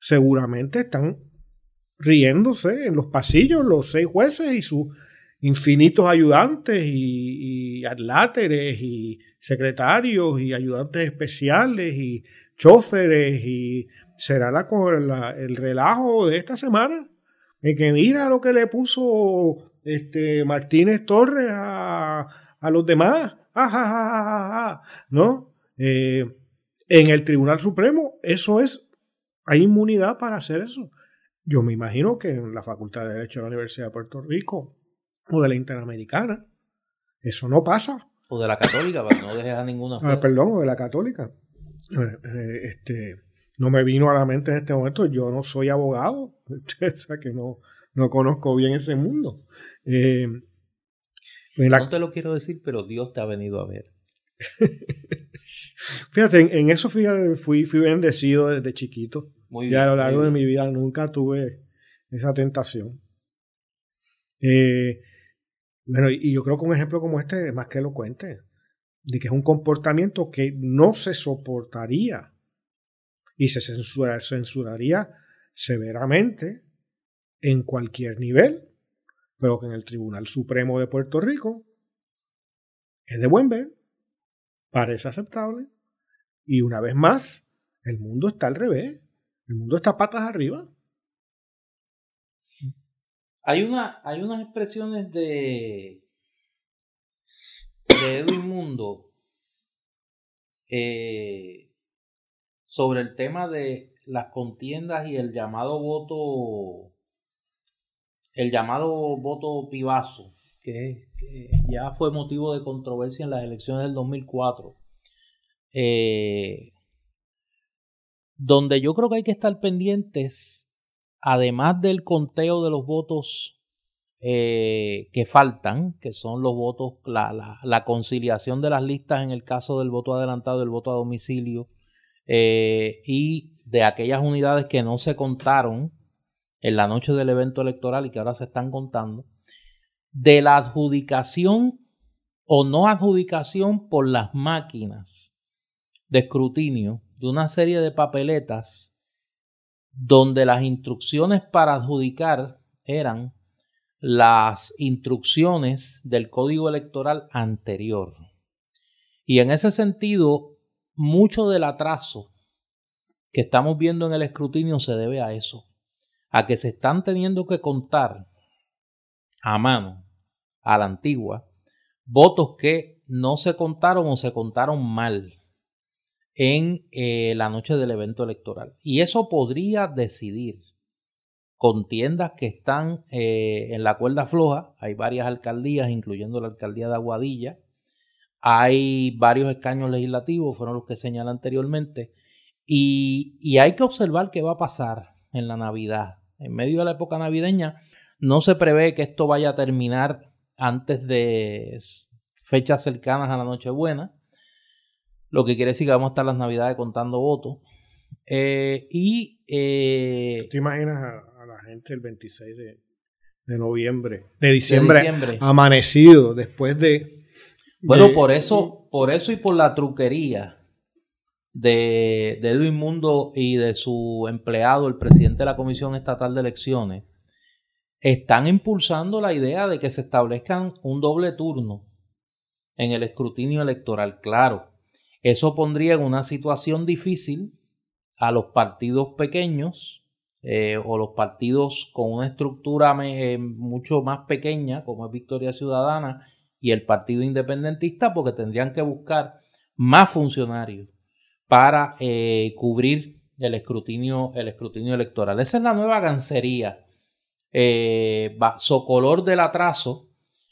seguramente están riéndose en los pasillos los seis jueces y sus infinitos ayudantes y, y atláteres y secretarios y ayudantes especiales y choferes y será la, el relajo de esta semana. Que mira lo que le puso este Martínez Torres a, los demás. ¿No? Eh, en el Tribunal Supremo, eso es, hay inmunidad para hacer eso. Yo me imagino que en la Facultad de Derecho de la Universidad de Puerto Rico o de la Interamericana, eso no pasa. O de la Católica, para no dejar ninguna. Ah, perdón, o de la Católica. Eh, eh, este, no me vino a la mente en este momento, yo no soy abogado, o sea que no, no conozco bien ese mundo. Eh, no te lo quiero decir, pero Dios te ha venido a ver. fíjate, en, eso fui, fui bendecido desde chiquito. Muy y a lo largo de mi vida nunca tuve esa tentación. Eh, bueno, y yo creo que un ejemplo como este es más que elocuente, de que es un comportamiento que no se soportaría y se censuraría severamente en cualquier nivel, pero que en el Tribunal Supremo de Puerto Rico es de buen ver, parece aceptable, y una vez más, el mundo está al revés, el mundo está patas arriba. Hay, una, hay unas expresiones de, de Edwin Mundo eh, sobre el tema de las contiendas y el llamado voto el llamado voto pivazo, que, ya fue motivo de controversia en las elecciones del 2004, eh, donde yo creo que hay que estar pendientes, además del conteo de los votos eh, que faltan, que son los votos, la, la, conciliación de las listas en el caso del voto adelantado, del voto a domicilio, eh, y de aquellas unidades que no se contaron en la noche del evento electoral y que ahora se están contando, de la adjudicación o no adjudicación por las máquinas de escrutinio de una serie de papeletas donde las instrucciones para adjudicar eran las instrucciones del código electoral anterior. Y en ese sentido, mucho del atraso que estamos viendo en el escrutinio se debe a eso a que se están teniendo que contar a mano, a la antigua, votos que no se contaron o se contaron mal en eh, la noche del evento electoral. Y eso podría decidir contiendas que están eh, en la cuerda floja. Hay varias alcaldías, incluyendo la alcaldía de Aguadilla. Hay varios escaños legislativos, fueron los que señalé anteriormente. Y, y hay que observar qué va a pasar en la Navidad en medio de la época navideña, no se prevé que esto vaya a terminar antes de fechas cercanas a la Nochebuena, lo que quiere decir que vamos a estar las Navidades contando votos. Eh, y. Eh, ¿Te imaginas a, la gente el 26 de, noviembre, de diciembre, amanecido después de. Bueno, por eso, por eso y por la truquería de, de Edwin Mundo y de su empleado, el presidente de la Comisión Estatal de Elecciones, están impulsando la idea de que se establezcan un doble turno en el escrutinio electoral. Claro, eso pondría en una situación difícil a los partidos pequeños eh, o los partidos con una estructura eh, mucho más pequeña, como es Victoria Ciudadana y el Partido Independentista, porque tendrían que buscar más funcionarios para eh, cubrir el escrutinio, el escrutinio electoral. Esa es la nueva gancería, eh, socolor del atraso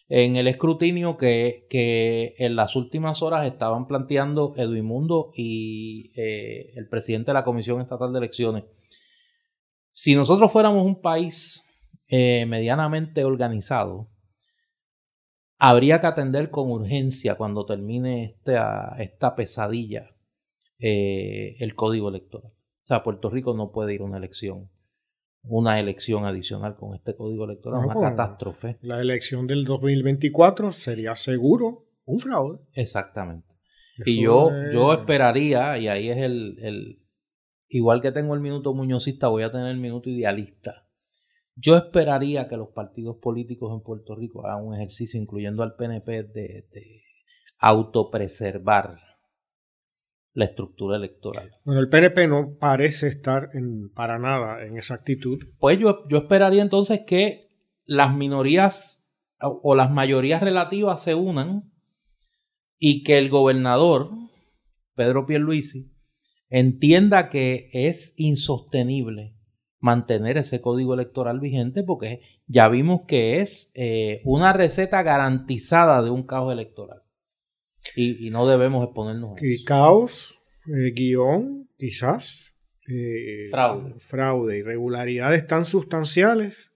en el escrutinio que, que, en las últimas horas estaban planteando Edwin Mundo y eh, el presidente de la Comisión Estatal de Elecciones. Si nosotros fuéramos un país medianamente organizado, habría que atender con urgencia cuando termine esta, esta pesadilla eh, el código electoral. O sea, Puerto Rico no puede ir a una elección, una elección adicional con este código electoral, una catástrofe. La elección del 2024 sería seguro un fraude. Exactamente. y yo, yo esperaría, y ahí es el, el, igual que tengo el minuto muñozista, voy a tener el minuto idealista. Yo esperaría que los partidos políticos en Puerto Rico hagan un ejercicio, incluyendo al PNP, de, de autopreservar la estructura electoral. Bueno, el PNP no parece estar en, para nada en esa actitud. Pues yo, yo esperaría entonces que las minorías o, las mayorías relativas se unan y que el gobernador, Pedro Pierluisi, entienda que es insostenible mantener ese código electoral vigente porque ya vimos que es eh, una receta garantizada de un caos electoral. Y, no debemos exponernos a eso. Caos, eh, guion, quizás. Eh, fraude. Fraude, irregularidades tan sustanciales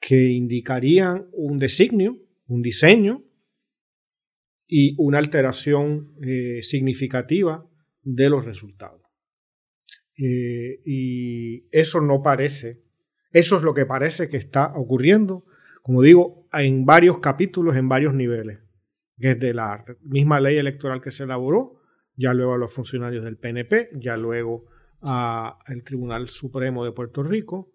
que indicarían un designio, un diseño y una alteración significativa de los resultados. y eso no parece, eso es lo que parece que está ocurriendo, como digo, en varios capítulos, en varios niveles desde la misma ley electoral que se elaboró, ya luego a los funcionarios del PNP, ya luego al Tribunal Supremo de Puerto Rico,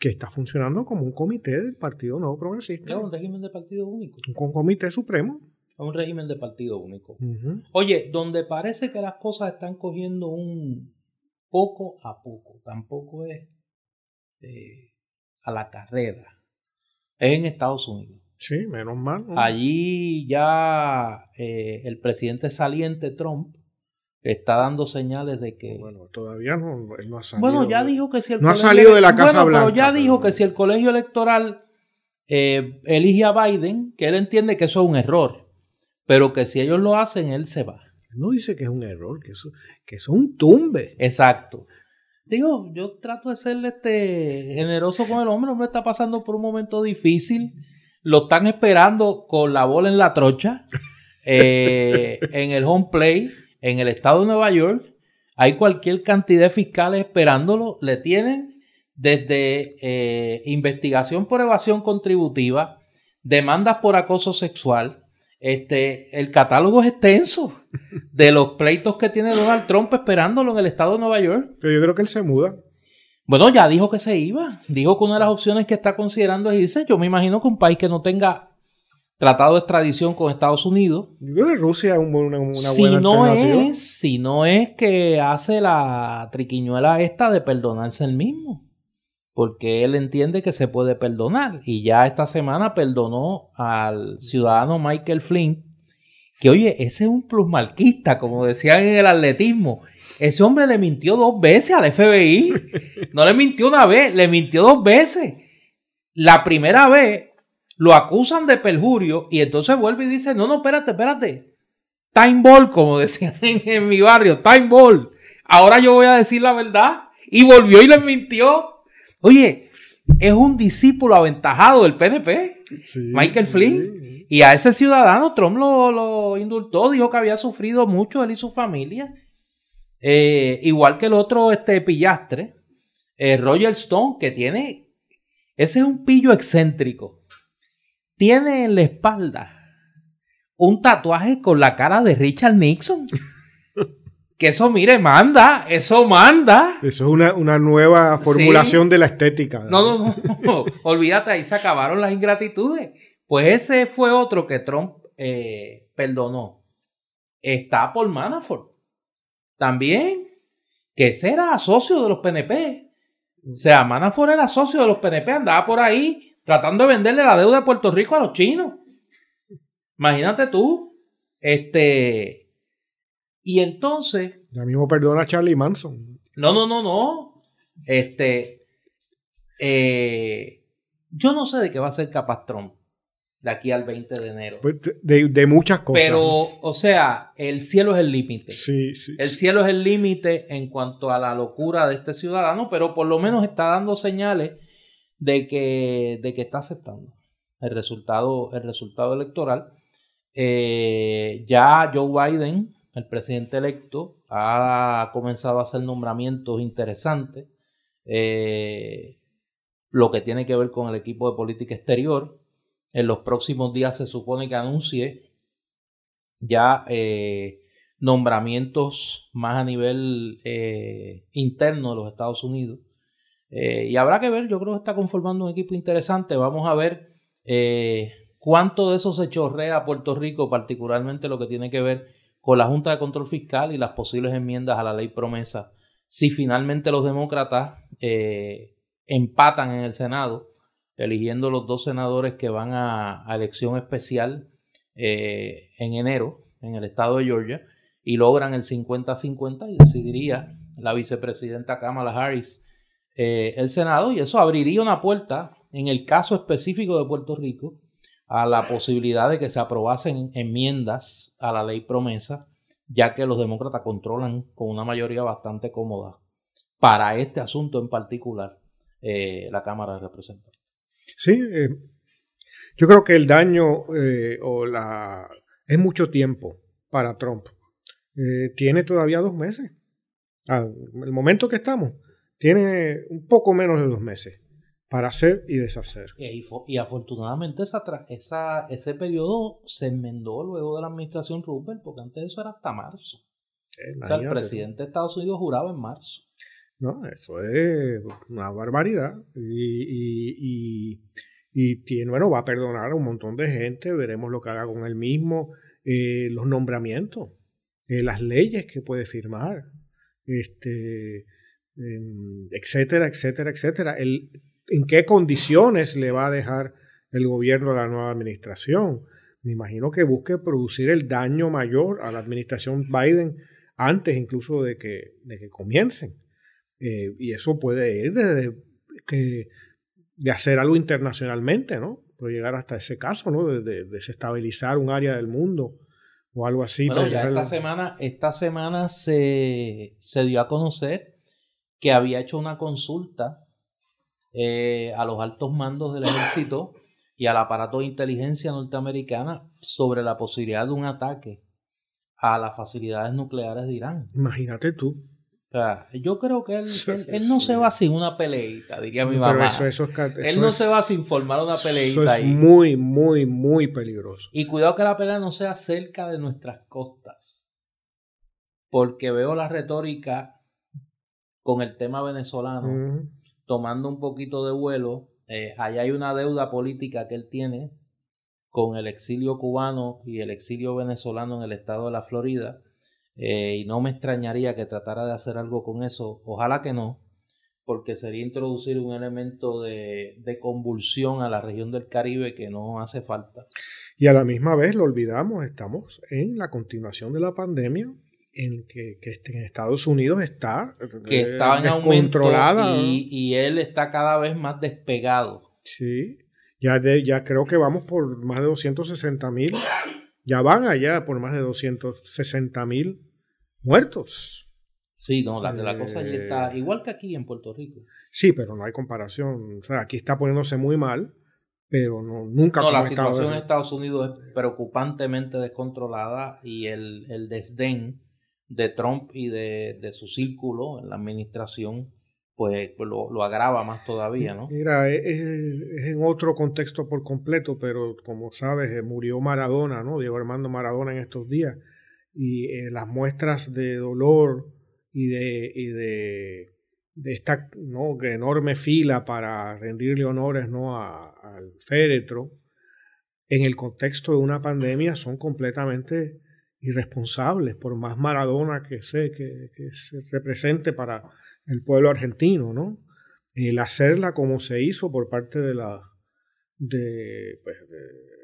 que está funcionando como un comité del Partido Nuevo Progresista. un régimen de partido único. Un comité supremo. Un régimen de partido único. Oye, donde parece que las cosas están cogiendo un poco a poco, tampoco es eh, a la carrera, es en Estados Unidos. Sí, menos mal. Allí ya eh, el presidente saliente Trump está dando señales de que. Bueno, todavía no, ha salido. Bueno, ya dijo que si el. No ha salido de la Casa Blanca. Pero ya dijo que si el colegio electoral eh, elige a Biden, que él entiende que eso es un error, pero que si ellos lo hacen, él se va. No dice que es un error, que eso, que es un tumbe. Exacto. Digo, yo trato de serle este generoso con el hombre, el hombre está pasando por un momento difícil lo están esperando con la bola en la trocha eh, en el home play en el estado de Nueva York. Hay cualquier cantidad de fiscales esperándolo. Le tienen desde eh, investigación por evasión contributiva, demandas por acoso sexual. Este, el catálogo es extenso de los pleitos que tiene Donald Trump esperándolo en el estado de Nueva York. Pero yo creo que él se muda. Bueno, ya dijo que se iba. Dijo que una de las opciones que está considerando es irse. Yo me imagino que un país que no tenga tratado de extradición con Estados Unidos. Yo creo que Rusia es una, una si no Es, si no es que hace la triquiñuela esta de perdonarse el mismo. Porque él entiende que se puede perdonar. Y ya esta semana perdonó al ciudadano Michael Flint que oye, ese es un plusmarquista, como decían en el atletismo. Ese hombre le mintió dos veces al FBI. No le mintió una vez, le mintió dos veces. La primera vez lo acusan de perjurio y entonces vuelve y dice, no, no, espérate, espérate. Time ball, como decían en, mi barrio, time ball. Ahora yo voy a decir la verdad. Y volvió y le mintió. Oye, es un discípulo aventajado del PNP, Michael Flynn. Y a ese ciudadano Trump lo, indultó, dijo que había sufrido mucho él y su familia. Eh, igual que el otro este pillastre, eh, Roger Stone, que tiene, ese es un pillo excéntrico. Tiene en la espalda un tatuaje con la cara de Richard Nixon. que eso, mire, manda, eso manda. Eso es una, nueva formulación de la estética. No, no, no, olvídate, ahí se acabaron las ingratitudes. Pues ese fue otro que Trump eh, perdonó. Está Paul Manafort. También, que ese era socio de los PNP. O sea, Manafort era socio de los PNP, andaba por ahí tratando de venderle la deuda de Puerto Rico a los chinos. Imagínate tú. Este. Y entonces. Ya mismo perdona a Charlie Manson. No, no, no, no. Este. Eh, yo no sé de qué va a ser capaz Trump de aquí al 20 de enero. Pues, de, muchas cosas. Pero, o sea, el cielo es el límite. Sí, sí. El cielo es el límite en cuanto a la locura de este ciudadano, pero por lo menos está dando señales de que, de que está aceptando el resultado, el resultado electoral. Eh, ya Joe Biden, el presidente electo, ha comenzado a hacer nombramientos interesantes. Eh, lo que tiene que ver con el equipo de política exterior en los próximos días se supone que anuncie ya eh, nombramientos más a nivel eh, interno de los Estados Unidos. Eh, y habrá que ver, yo creo que está conformando un equipo interesante. Vamos a ver cuánto de eso se chorrea a Puerto Rico, particularmente lo que tiene que ver con la Junta de Control Fiscal y las posibles enmiendas a la ley promesa. Si finalmente los demócratas eh, empatan en el Senado, eligiendo los dos senadores que van a, elección especial eh, en enero en el estado de Georgia y logran el 50-50 y decidiría la vicepresidenta Kamala Harris eh, el Senado y eso abriría una puerta en el caso específico de Puerto Rico a la posibilidad de que se aprobasen enmiendas a la ley promesa, ya que los demócratas controlan con una mayoría bastante cómoda para este asunto en particular eh, la Cámara de Representantes. Sí, eh, yo creo que el daño eh, o la es mucho tiempo para Trump. tiene todavía dos meses. Ah, el momento que estamos, tiene un poco menos de dos meses para hacer y deshacer. Y, afortunadamente esa, esa, ese periodo se enmendó luego de la administración Rupert, porque antes de eso era hasta marzo. o sea, el presidente de Estados Unidos juraba en marzo. No, eso es una barbaridad. Y, y, tiene, bueno, va a perdonar a un montón de gente, veremos lo que haga con él mismo, eh, los nombramientos, eh, las leyes que puede firmar, este, em, etcétera, etcétera, etcétera. El, en qué condiciones le va a dejar el gobierno a la nueva administración. Me imagino que busque producir el daño mayor a la administración Biden antes incluso de que, de que comiencen. Eh, y eso puede ir desde que, de hacer algo internacionalmente, ¿no? Puede llegar hasta ese caso, ¿no? De, desestabilizar un área del mundo o algo así. Bueno, ya esta semana, esta semana se, se dio a conocer que había hecho una consulta eh, a los altos mandos del ejército y al aparato de inteligencia norteamericana sobre la posibilidad de un ataque a las facilidades nucleares de Irán. Imagínate tú. Yo creo que él, él, no se va sin una peleita, diría mi mamá. él no se va sin formar una peleita. Eso es muy, muy, muy peligroso. Y cuidado que la pelea no sea cerca de nuestras costas. Porque veo la retórica con el tema venezolano tomando un poquito de vuelo. Eh, allá hay una deuda política que él tiene con el exilio cubano y el exilio venezolano en el estado de la Florida. Eh, y no me extrañaría que tratara de hacer algo con eso. Ojalá que no, porque sería introducir un elemento de, de, convulsión a la región del Caribe que no hace falta. Y a la misma vez, lo olvidamos, estamos en la continuación de la pandemia en que, que en Estados Unidos está que eh, estaba en descontrolada. Y, y, él está cada vez más despegado. Sí, ya, de, ya creo que vamos por más de 260 mil, ya van allá por más de 260 mil muertos. Sí, no, la, la cosa allí está eh, igual que aquí en Puerto Rico. Sí, pero no hay comparación. O sea, aquí está poniéndose muy mal, pero no, nunca. No, la situación en Estados Unidos es preocupantemente descontrolada y el, el desdén de Trump y de, de su círculo en la administración, pues, pues lo, lo, agrava más todavía, ¿no? Mira, es, es, en otro contexto por completo, pero como sabes, eh, murió Maradona, ¿no? Diego Armando Maradona en estos días, y eh, las muestras de dolor y de, esta ¿no? enorme fila para rendirle honores ¿no? Al féretro, en el contexto de una pandemia son completamente irresponsables, por más Maradona que sé que, se represente para el pueblo argentino, ¿no? El hacerla como se hizo por parte de la de, pues, de,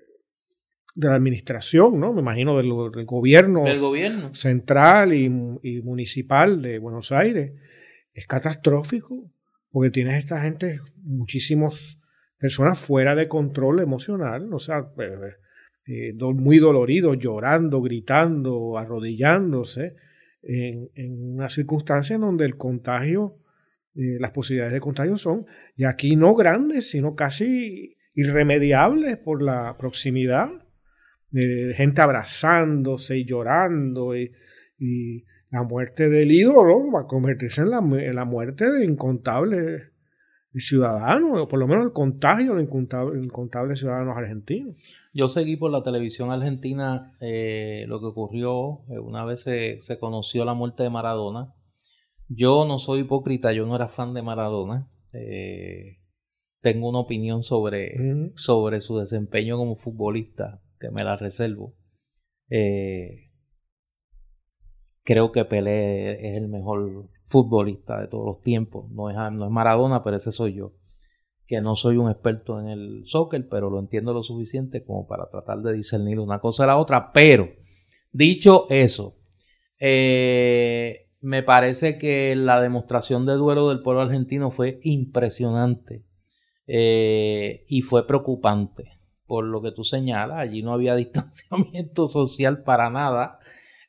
la administración, ¿no? Me imagino del, gobierno, gobierno, central y, municipal de Buenos Aires, es catastrófico, porque tienes esta gente, muchísimas personas fuera de control emocional, o sea, pues, eh, muy doloridos, llorando, gritando, arrodillándose, en, una circunstancia en donde el contagio, eh, las posibilidades de contagio son, y aquí no grandes, sino casi irremediables por la proximidad, de gente abrazándose y llorando, y, la muerte del ídolo va a convertirse en la, en la muerte de incontables ciudadanos, o por lo menos el contagio de incontables ciudadanos argentinos. Yo seguí por la televisión argentina eh, lo que ocurrió eh, una vez se, conoció la muerte de Maradona. Yo no soy hipócrita, yo no era fan de Maradona. Eh, tengo una opinión sobre, sobre su desempeño como futbolista, me la reservo. creo que Pelé es el mejor futbolista de todos los tiempos. No es, no es Maradona, pero ese soy yo. Que no soy un experto en el soccer, pero lo entiendo lo suficiente como para tratar de discernir una cosa de la otra. Pero, dicho eso, eh, me parece que la demostración de duelo del pueblo argentino fue impresionante eh, y fue preocupante. Por lo que tú señalas, allí no había distanciamiento social para nada.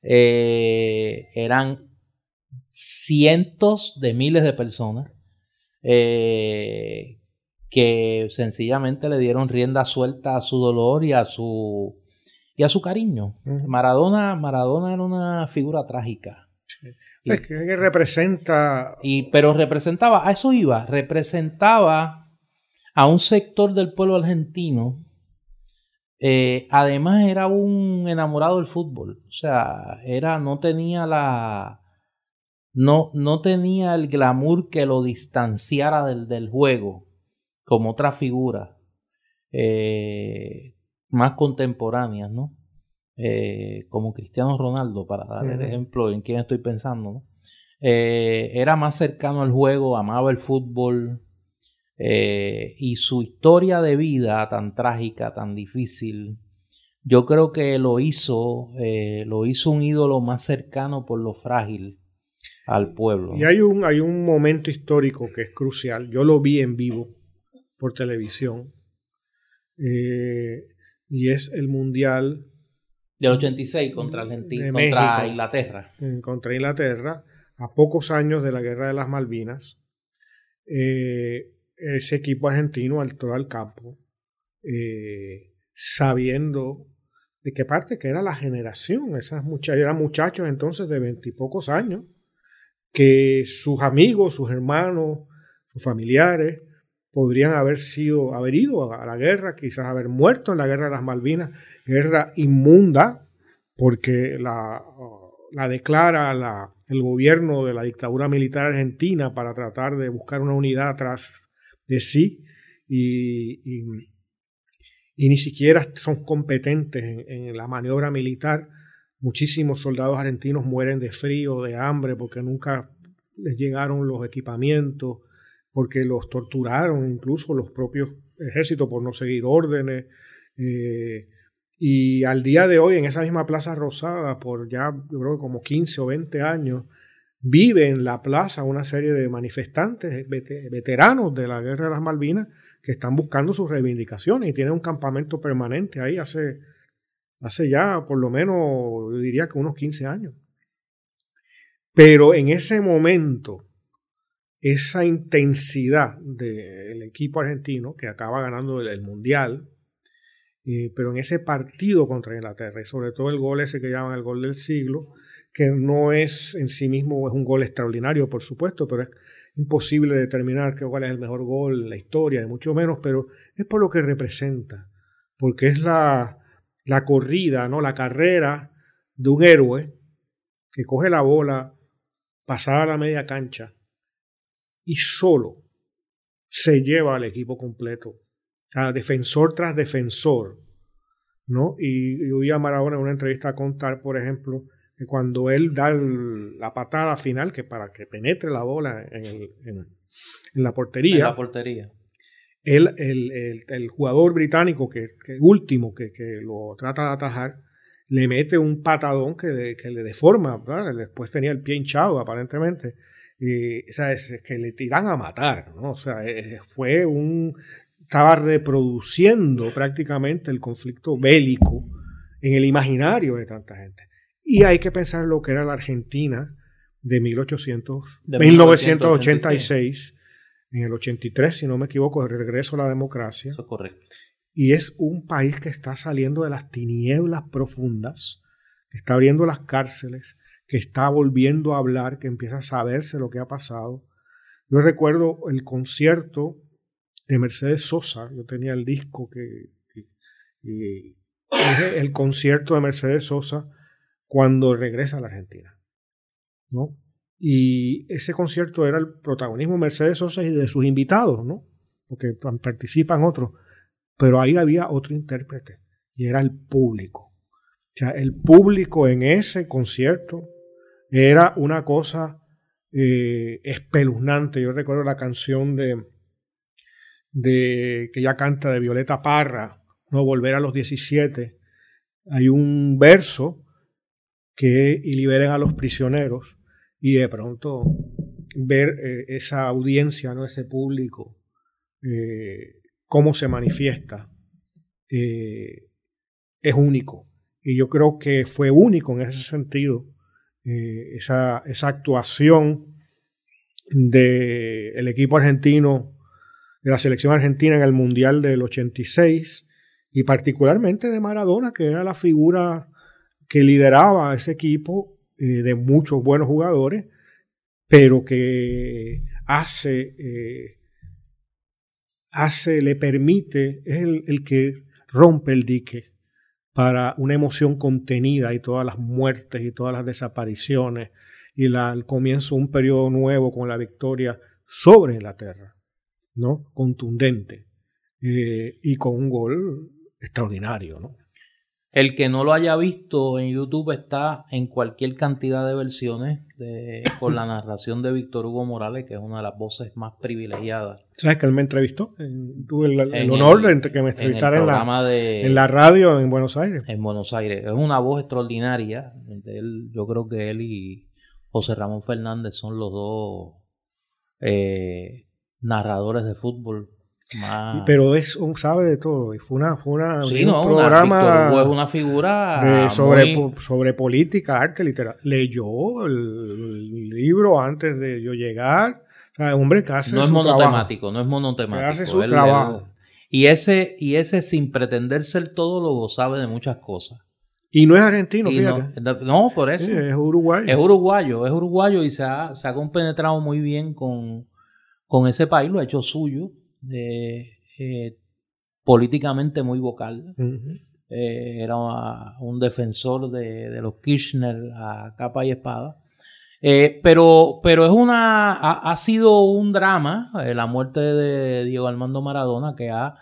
Eh, eran cientos de miles de personas eh, que sencillamente le dieron rienda suelta a su dolor y a su y a su cariño. Maradona, Maradona era una figura trágica. es que representa. Y, pero representaba, a eso iba, representaba a un sector del pueblo argentino eh, además era un enamorado del fútbol. O sea, era, no tenía la. No, no tenía el glamour que lo distanciara del, del juego, como otras figuras eh, más contemporáneas, ¿no? Eh, como Cristiano Ronaldo, para dar el ejemplo en quién estoy pensando, era más cercano al juego, amaba el fútbol, eh, y su historia de vida tan trágica, tan difícil, yo creo que lo hizo, eh, lo hizo un ídolo más cercano por lo frágil al pueblo. Y hay un, hay un momento histórico que es crucial. Yo lo vi en vivo por televisión. Eh, y es el Mundial. Del 86 contra Argentina, contra Inglaterra. Contra Inglaterra, a pocos años de la Guerra de las Malvinas. Eh, ese equipo argentino entró al campo eh, sabiendo de qué parte que era la generación, esas muchachas, eran muchachos entonces de veintipocos años, que sus amigos, sus hermanos, sus familiares podrían haber sido, haber ido a la guerra, quizás haber muerto en la guerra de las Malvinas, guerra inmunda, porque la, la declara la, el gobierno de la dictadura militar argentina para tratar de buscar una unidad tras de sí y, y, ni siquiera son competentes en, la maniobra militar. Muchísimos soldados argentinos mueren de frío, de hambre, porque nunca les llegaron los equipamientos, porque los torturaron incluso los propios ejércitos por no seguir órdenes. Eh, y al día de hoy, en esa misma Plaza Rosada, por ya yo creo como 15 o 20 años, vive en la plaza una serie de manifestantes, veteranos de la Guerra de las Malvinas, que están buscando sus reivindicaciones y tienen un campamento permanente ahí hace, hace ya por lo menos, yo diría que unos 15 años. Pero en ese momento, esa intensidad del equipo argentino, que acaba ganando el, Mundial, eh, pero en ese partido contra Inglaterra, y sobre todo el gol ese que llaman el gol del siglo, que no es en sí mismo es un gol extraordinario, por supuesto, pero es imposible determinar cuál es el mejor gol en la historia, de mucho menos, pero es por lo que representa, porque es la, la corrida, ¿no? la carrera de un héroe que coge la bola pasada a la media cancha y solo se lleva al equipo completo, sea, defensor tras defensor, ¿no? Y yo vi a Maradona en una entrevista a contar, por ejemplo, cuando él da la patada final, que para que penetre la bola en, la portería. En la portería. el, el, jugador británico, que, último, que, lo trata de atajar, le mete un patadón que, le deforma. Después tenía el pie hinchado, aparentemente. Y, o es, que le tiran a matar, ¿no? O sea, eh, fue un. Estaba reproduciendo prácticamente el conflicto bélico en el imaginario de tanta gente. Y hay que pensar lo que era la Argentina de, 1800, 1986, en el 83, si no me equivoco, regreso a la democracia. Eso es correcto. Y es un país que está saliendo de las tinieblas profundas, que está abriendo las cárceles, que está volviendo a hablar, que empieza a saberse lo que ha pasado. Yo recuerdo el concierto de Mercedes Sosa, yo tenía el disco que... y el concierto de Mercedes Sosa cuando regresa a la Argentina. ¿no? Y ese concierto era el protagonismo de Mercedes Sosa y de sus invitados, ¿no? porque participan otros, pero ahí había otro intérprete y era el público. O sea, el público en ese concierto Era una cosa eh, espeluznante. Yo recuerdo la canción de, de que ella canta de Violeta Parra, No Volver a los 17. Hay un verso que y liberen a los prisioneros y de pronto ver eh, esa audiencia, ¿no? ese público, eh, cómo se manifiesta, eh, es único. Y yo creo que fue único en ese sentido, esa, esa, actuación del equipo argentino, de la selección argentina en el Mundial del 86, y particularmente de Maradona, que era la figura que lideraba ese equipo de muchos buenos jugadores, pero que hace, eh, hace, le permite, es el, que rompe el dique para una emoción contenida y todas las muertes y todas las desapariciones y el comienzo de un periodo nuevo con la victoria sobre Inglaterra, ¿no? Contundente eh, y con un gol extraordinario, ¿no? El que no lo haya visto en YouTube está en cualquier cantidad de versiones con la narración de Víctor Hugo Morales, que es una de las voces más privilegiadas. ¿Sabes que él me entrevistó? Tuve el, honor de que me entrevistara en, la, en la radio en Buenos Aires. En Buenos Aires. Es una voz extraordinaria. yo creo que él y José Ramón Fernández son los dos eh, narradores de fútbol pero es un sabe de todo. Y fue una, fue una un programa una, una figura sobre, sobre política, arte, literatura. Leyó el, libro antes de yo llegar. O sea, hombre que hace no es monotemático, no es monotemático. hace su trabajo. y ese, y ese sin pretender ser todo lo sabe de muchas cosas. Y no es argentino, fíjate. No, por eso. es uruguayo. Es uruguayo, es uruguayo y se ha, se ha compenetrado muy bien con, con ese país, lo ha hecho suyo eh, políticamente muy vocal. Eh, era un defensor de, los Kirchner a capa y espada. Eh, pero, pero es una. Ha, sido un drama la muerte de Diego Armando Maradona que ha,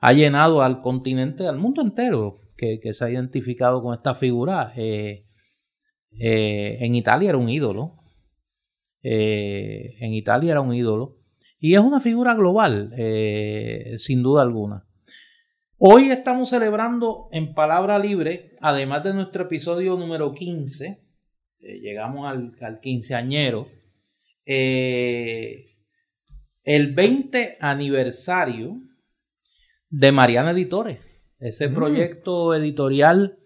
ha llenado al continente, al mundo entero, que, se ha identificado con esta figura. en Italia era un ídolo. en Italia era un ídolo. Y es una figura global, eh, sin duda alguna. Hoy estamos celebrando en Palabra Libre, además de nuestro episodio número 15, eh, llegamos al, al quinceañero, eh, el 20 aniversario de Mariana Editores, ese mm. proyecto editorial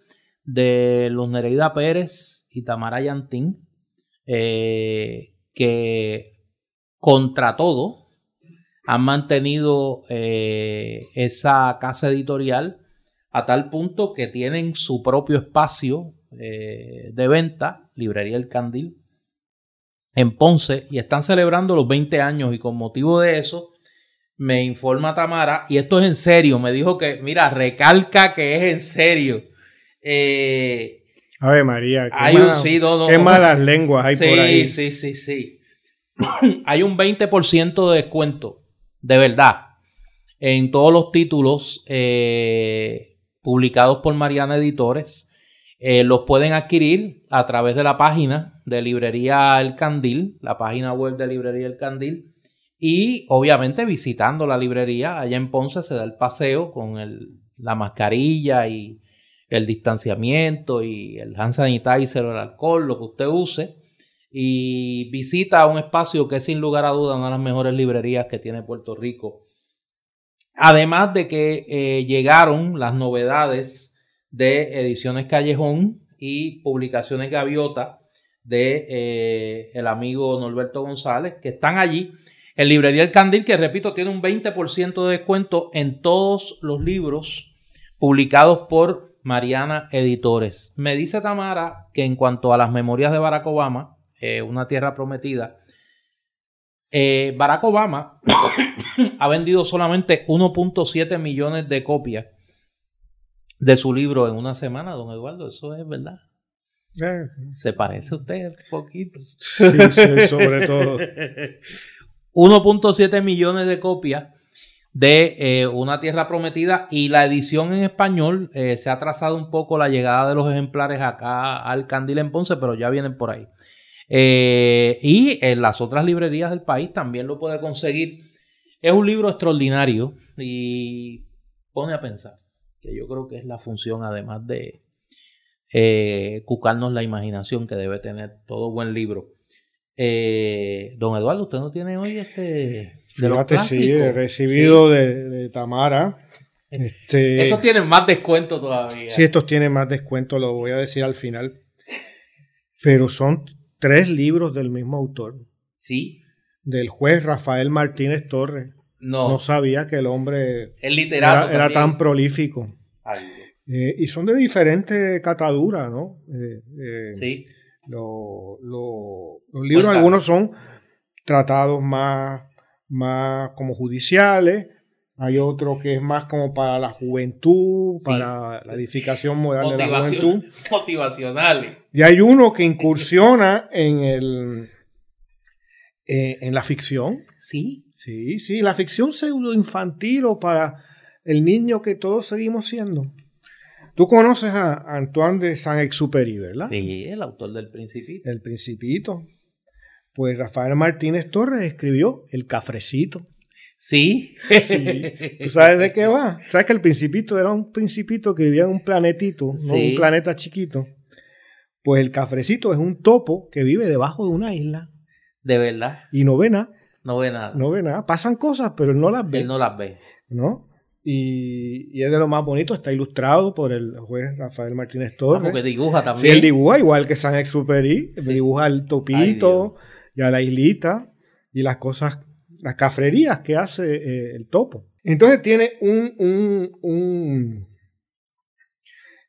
de Luz Nereida Pérez y Tamara Yantín, que contra todo han mantenido eh, esa casa editorial a tal punto que tienen su propio espacio eh, de venta, Librería El Candil, en Ponce, y están celebrando los 20 años y con motivo de eso me informa Tamara, y esto es en serio, me dijo que, mira, recalca que es en serio. Eh, a ver, María, qué, malas lenguas hay por ahí. Sí, sí, sí, sí. hay un 20% de descuento de verdad, en todos los títulos eh, publicados por Mariana Editores. Eh, los pueden adquirir a través de la página de Librería El Candil, la página web de Librería El Candil. Y obviamente visitando la librería, allá en Ponce se da el paseo con la mascarilla y el distanciamiento y el hand sanitizer o el alcohol, lo que usted use y visita un espacio que es sin lugar a dudas una de las mejores librerías que tiene Puerto Rico. Además de que eh, llegaron las novedades de Ediciones Callejón y Publicaciones Gaviota de eh, el amigo Norberto González, que están allí. En Librería El Candil, que repito, tiene un 20% de descuento en todos los libros publicados por Mariana Editores. Me dice Tamara que en cuanto a las memorias de Barack Obama, eh, una tierra prometida. Eh, Barack Obama ha vendido solamente 1.7 millones de copias de su libro en una semana, don Eduardo. Eso es verdad. Eh. Se parece a usted un poquito. Sí, sobre todo. 1.7 millones de copias de Una Tierra Prometida y la edición en español se ha trazado un poco la llegada de los ejemplares acá al Candil en Ponce, pero ya vienen por ahí. Eh, y en las otras librerías del país también lo puede conseguir. Es un libro extraordinario y pone a pensar, que yo creo que es la función además de eh, cucarnos la imaginación que debe tener todo buen libro. Eh, don Eduardo, ¿usted no tiene hoy este... Fíjate, sí, he recibido De, Tamara. Este, Esos tienen más descuento todavía. Sí, estos tienen más descuento, lo voy a decir al final. Pero son tres libros del mismo autor. Sí. Del juez Rafael Martínez Torres. No. No sabía que el hombre el literato era, tan prolífico. Eh, y son de diferentes cataduras, ¿no? Eh, eh, sí. los libros, algunos son tratados más, más como judiciales, hay otro que es más como para la juventud, para la edificación moral de la juventud. Motivacionales. Y hay uno que incursiona en el en la ficción. Sí. Sí, sí, la ficción pseudo infantil o para el niño que todos seguimos siendo. Tú conoces a Antoine de Saint-Exupéry, ¿verdad? Sí, el autor del Principito. El Principito. Pues Rafael Martínez Torres escribió El Cafrecito. Sí. ¿Tú sabes de qué va? ¿Sabes que el Principito era un principito que vivía en un planetito, no un planeta chiquito? Pues el Cafrecito es un topo que vive debajo de una isla. De verdad. Y no ve nada. No ve nada. No ve nada. Pasan cosas, pero él no las ve. Él no las ve. ¿No? Y, es de lo más bonito, está ilustrado por el juez Rafael Martínez ah, Torres. porque dibuja también. Sí, él dibuja igual que San Exupéry, dibuja el topito y a la islita y las cosas, las cafrerías que hace eh, el topo. Entonces tiene un, un, un,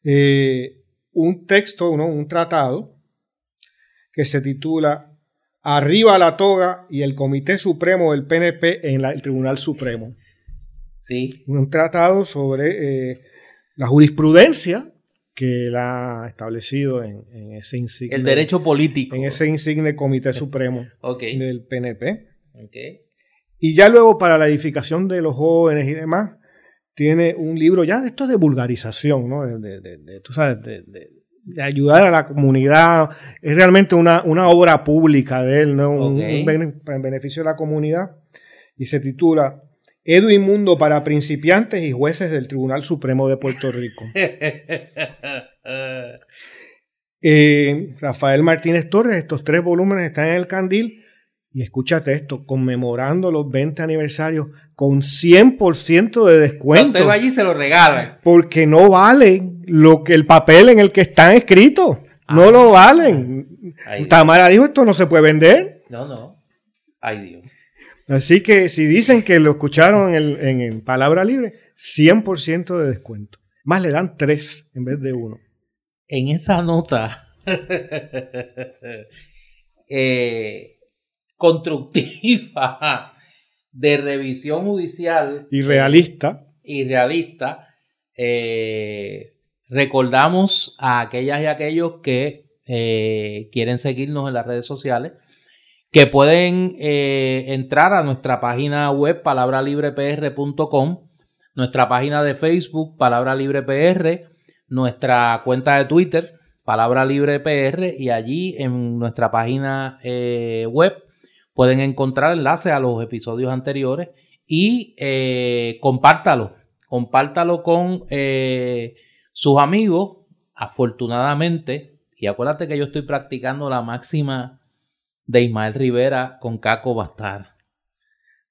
eh, un texto, un tratado que se titula Arriba la toga y el Comité Supremo del PNP en el Tribunal Supremo. Un tratado sobre eh, la jurisprudencia que él ha establecido en, ese insigne. El derecho político. En ese insigne Comité Supremo del PNP. Okay. Y ya luego para la edificación de los jóvenes y demás, tiene un libro ya de esto de vulgarización, ¿no? De, de, ayudar a la comunidad. Es realmente una, una obra pública de él, ¿no? Un, en beneficio de la comunidad. Y se titula Edu Inmundo para principiantes y jueces del Tribunal Supremo de Puerto Rico. Eh, Rafael Martínez Torres, estos tres volúmenes están en el Candil. Y escúchate esto, conmemorando los 20 aniversarios con 100% de descuento. Usted va allí y se lo regalan. Porque no valen lo que el papel en el que están escritos. no ah. lo valen. Tamara dijo, esto no se puede vender. No, no. Ay Dios. Así que si dicen que lo escucharon en, Palabra Libre, 100% de descuento. Más le dan tres en vez de uno. En esa nota eh, constructiva de revisión judicial. Y realista. y realista. Eh, recordamos a aquellas y aquellos que eh, quieren seguirnos en las redes sociales que pueden eh, entrar a nuestra página web palabralibrepr.com, nuestra página de Facebook Palabra Libre PR, nuestra cuenta de Twitter Palabra Libre PR y allí en nuestra página web pueden encontrar enlaces a los episodios anteriores y eh, compártalo, compártalo con sus amigos, afortunadamente, y acuérdate que yo estoy practicando la máxima de Ismael Rivera con Caco Bastar.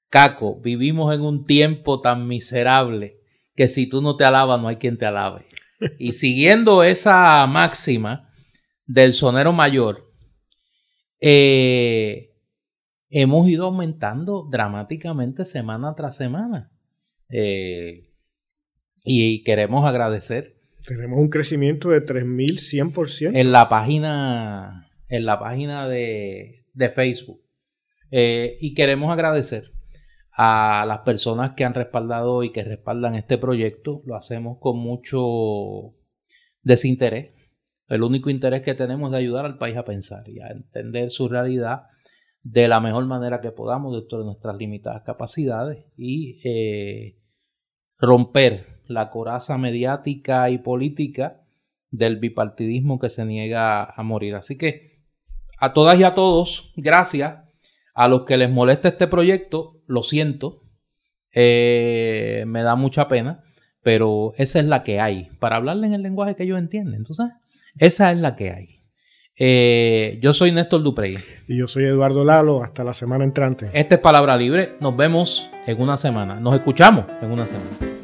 Caco, vivimos en un tiempo tan miserable que si tú no te alabas no hay quien te alabe. Y siguiendo esa máxima del sonero mayor, eh, hemos ido aumentando dramáticamente semana tras semana. Eh, y queremos agradecer. Tenemos un crecimiento de 3.100%. En la página, en la página de, de Facebook. Eh, y queremos agradecer a las personas que han respaldado y que respaldan este proyecto. Lo hacemos con mucho desinterés. El único interés que tenemos es de ayudar al país a pensar y a entender su realidad de la mejor manera que podamos dentro de nuestras limitadas capacidades y eh, romper la coraza mediática y política del bipartidismo que se niega a morir. Así que a todas y a todos, gracias. A los que les molesta este proyecto, lo siento. Eh, me da mucha pena, pero esa es la que hay. Para hablarle en el lenguaje que ellos entienden, ¿tú sabes? Esa es la que hay. Eh, yo soy Néstor Duprey. Y yo soy Eduardo Lalo. Hasta la semana entrante. Esta es Palabra Libre. Nos vemos en una semana. Nos escuchamos en una semana.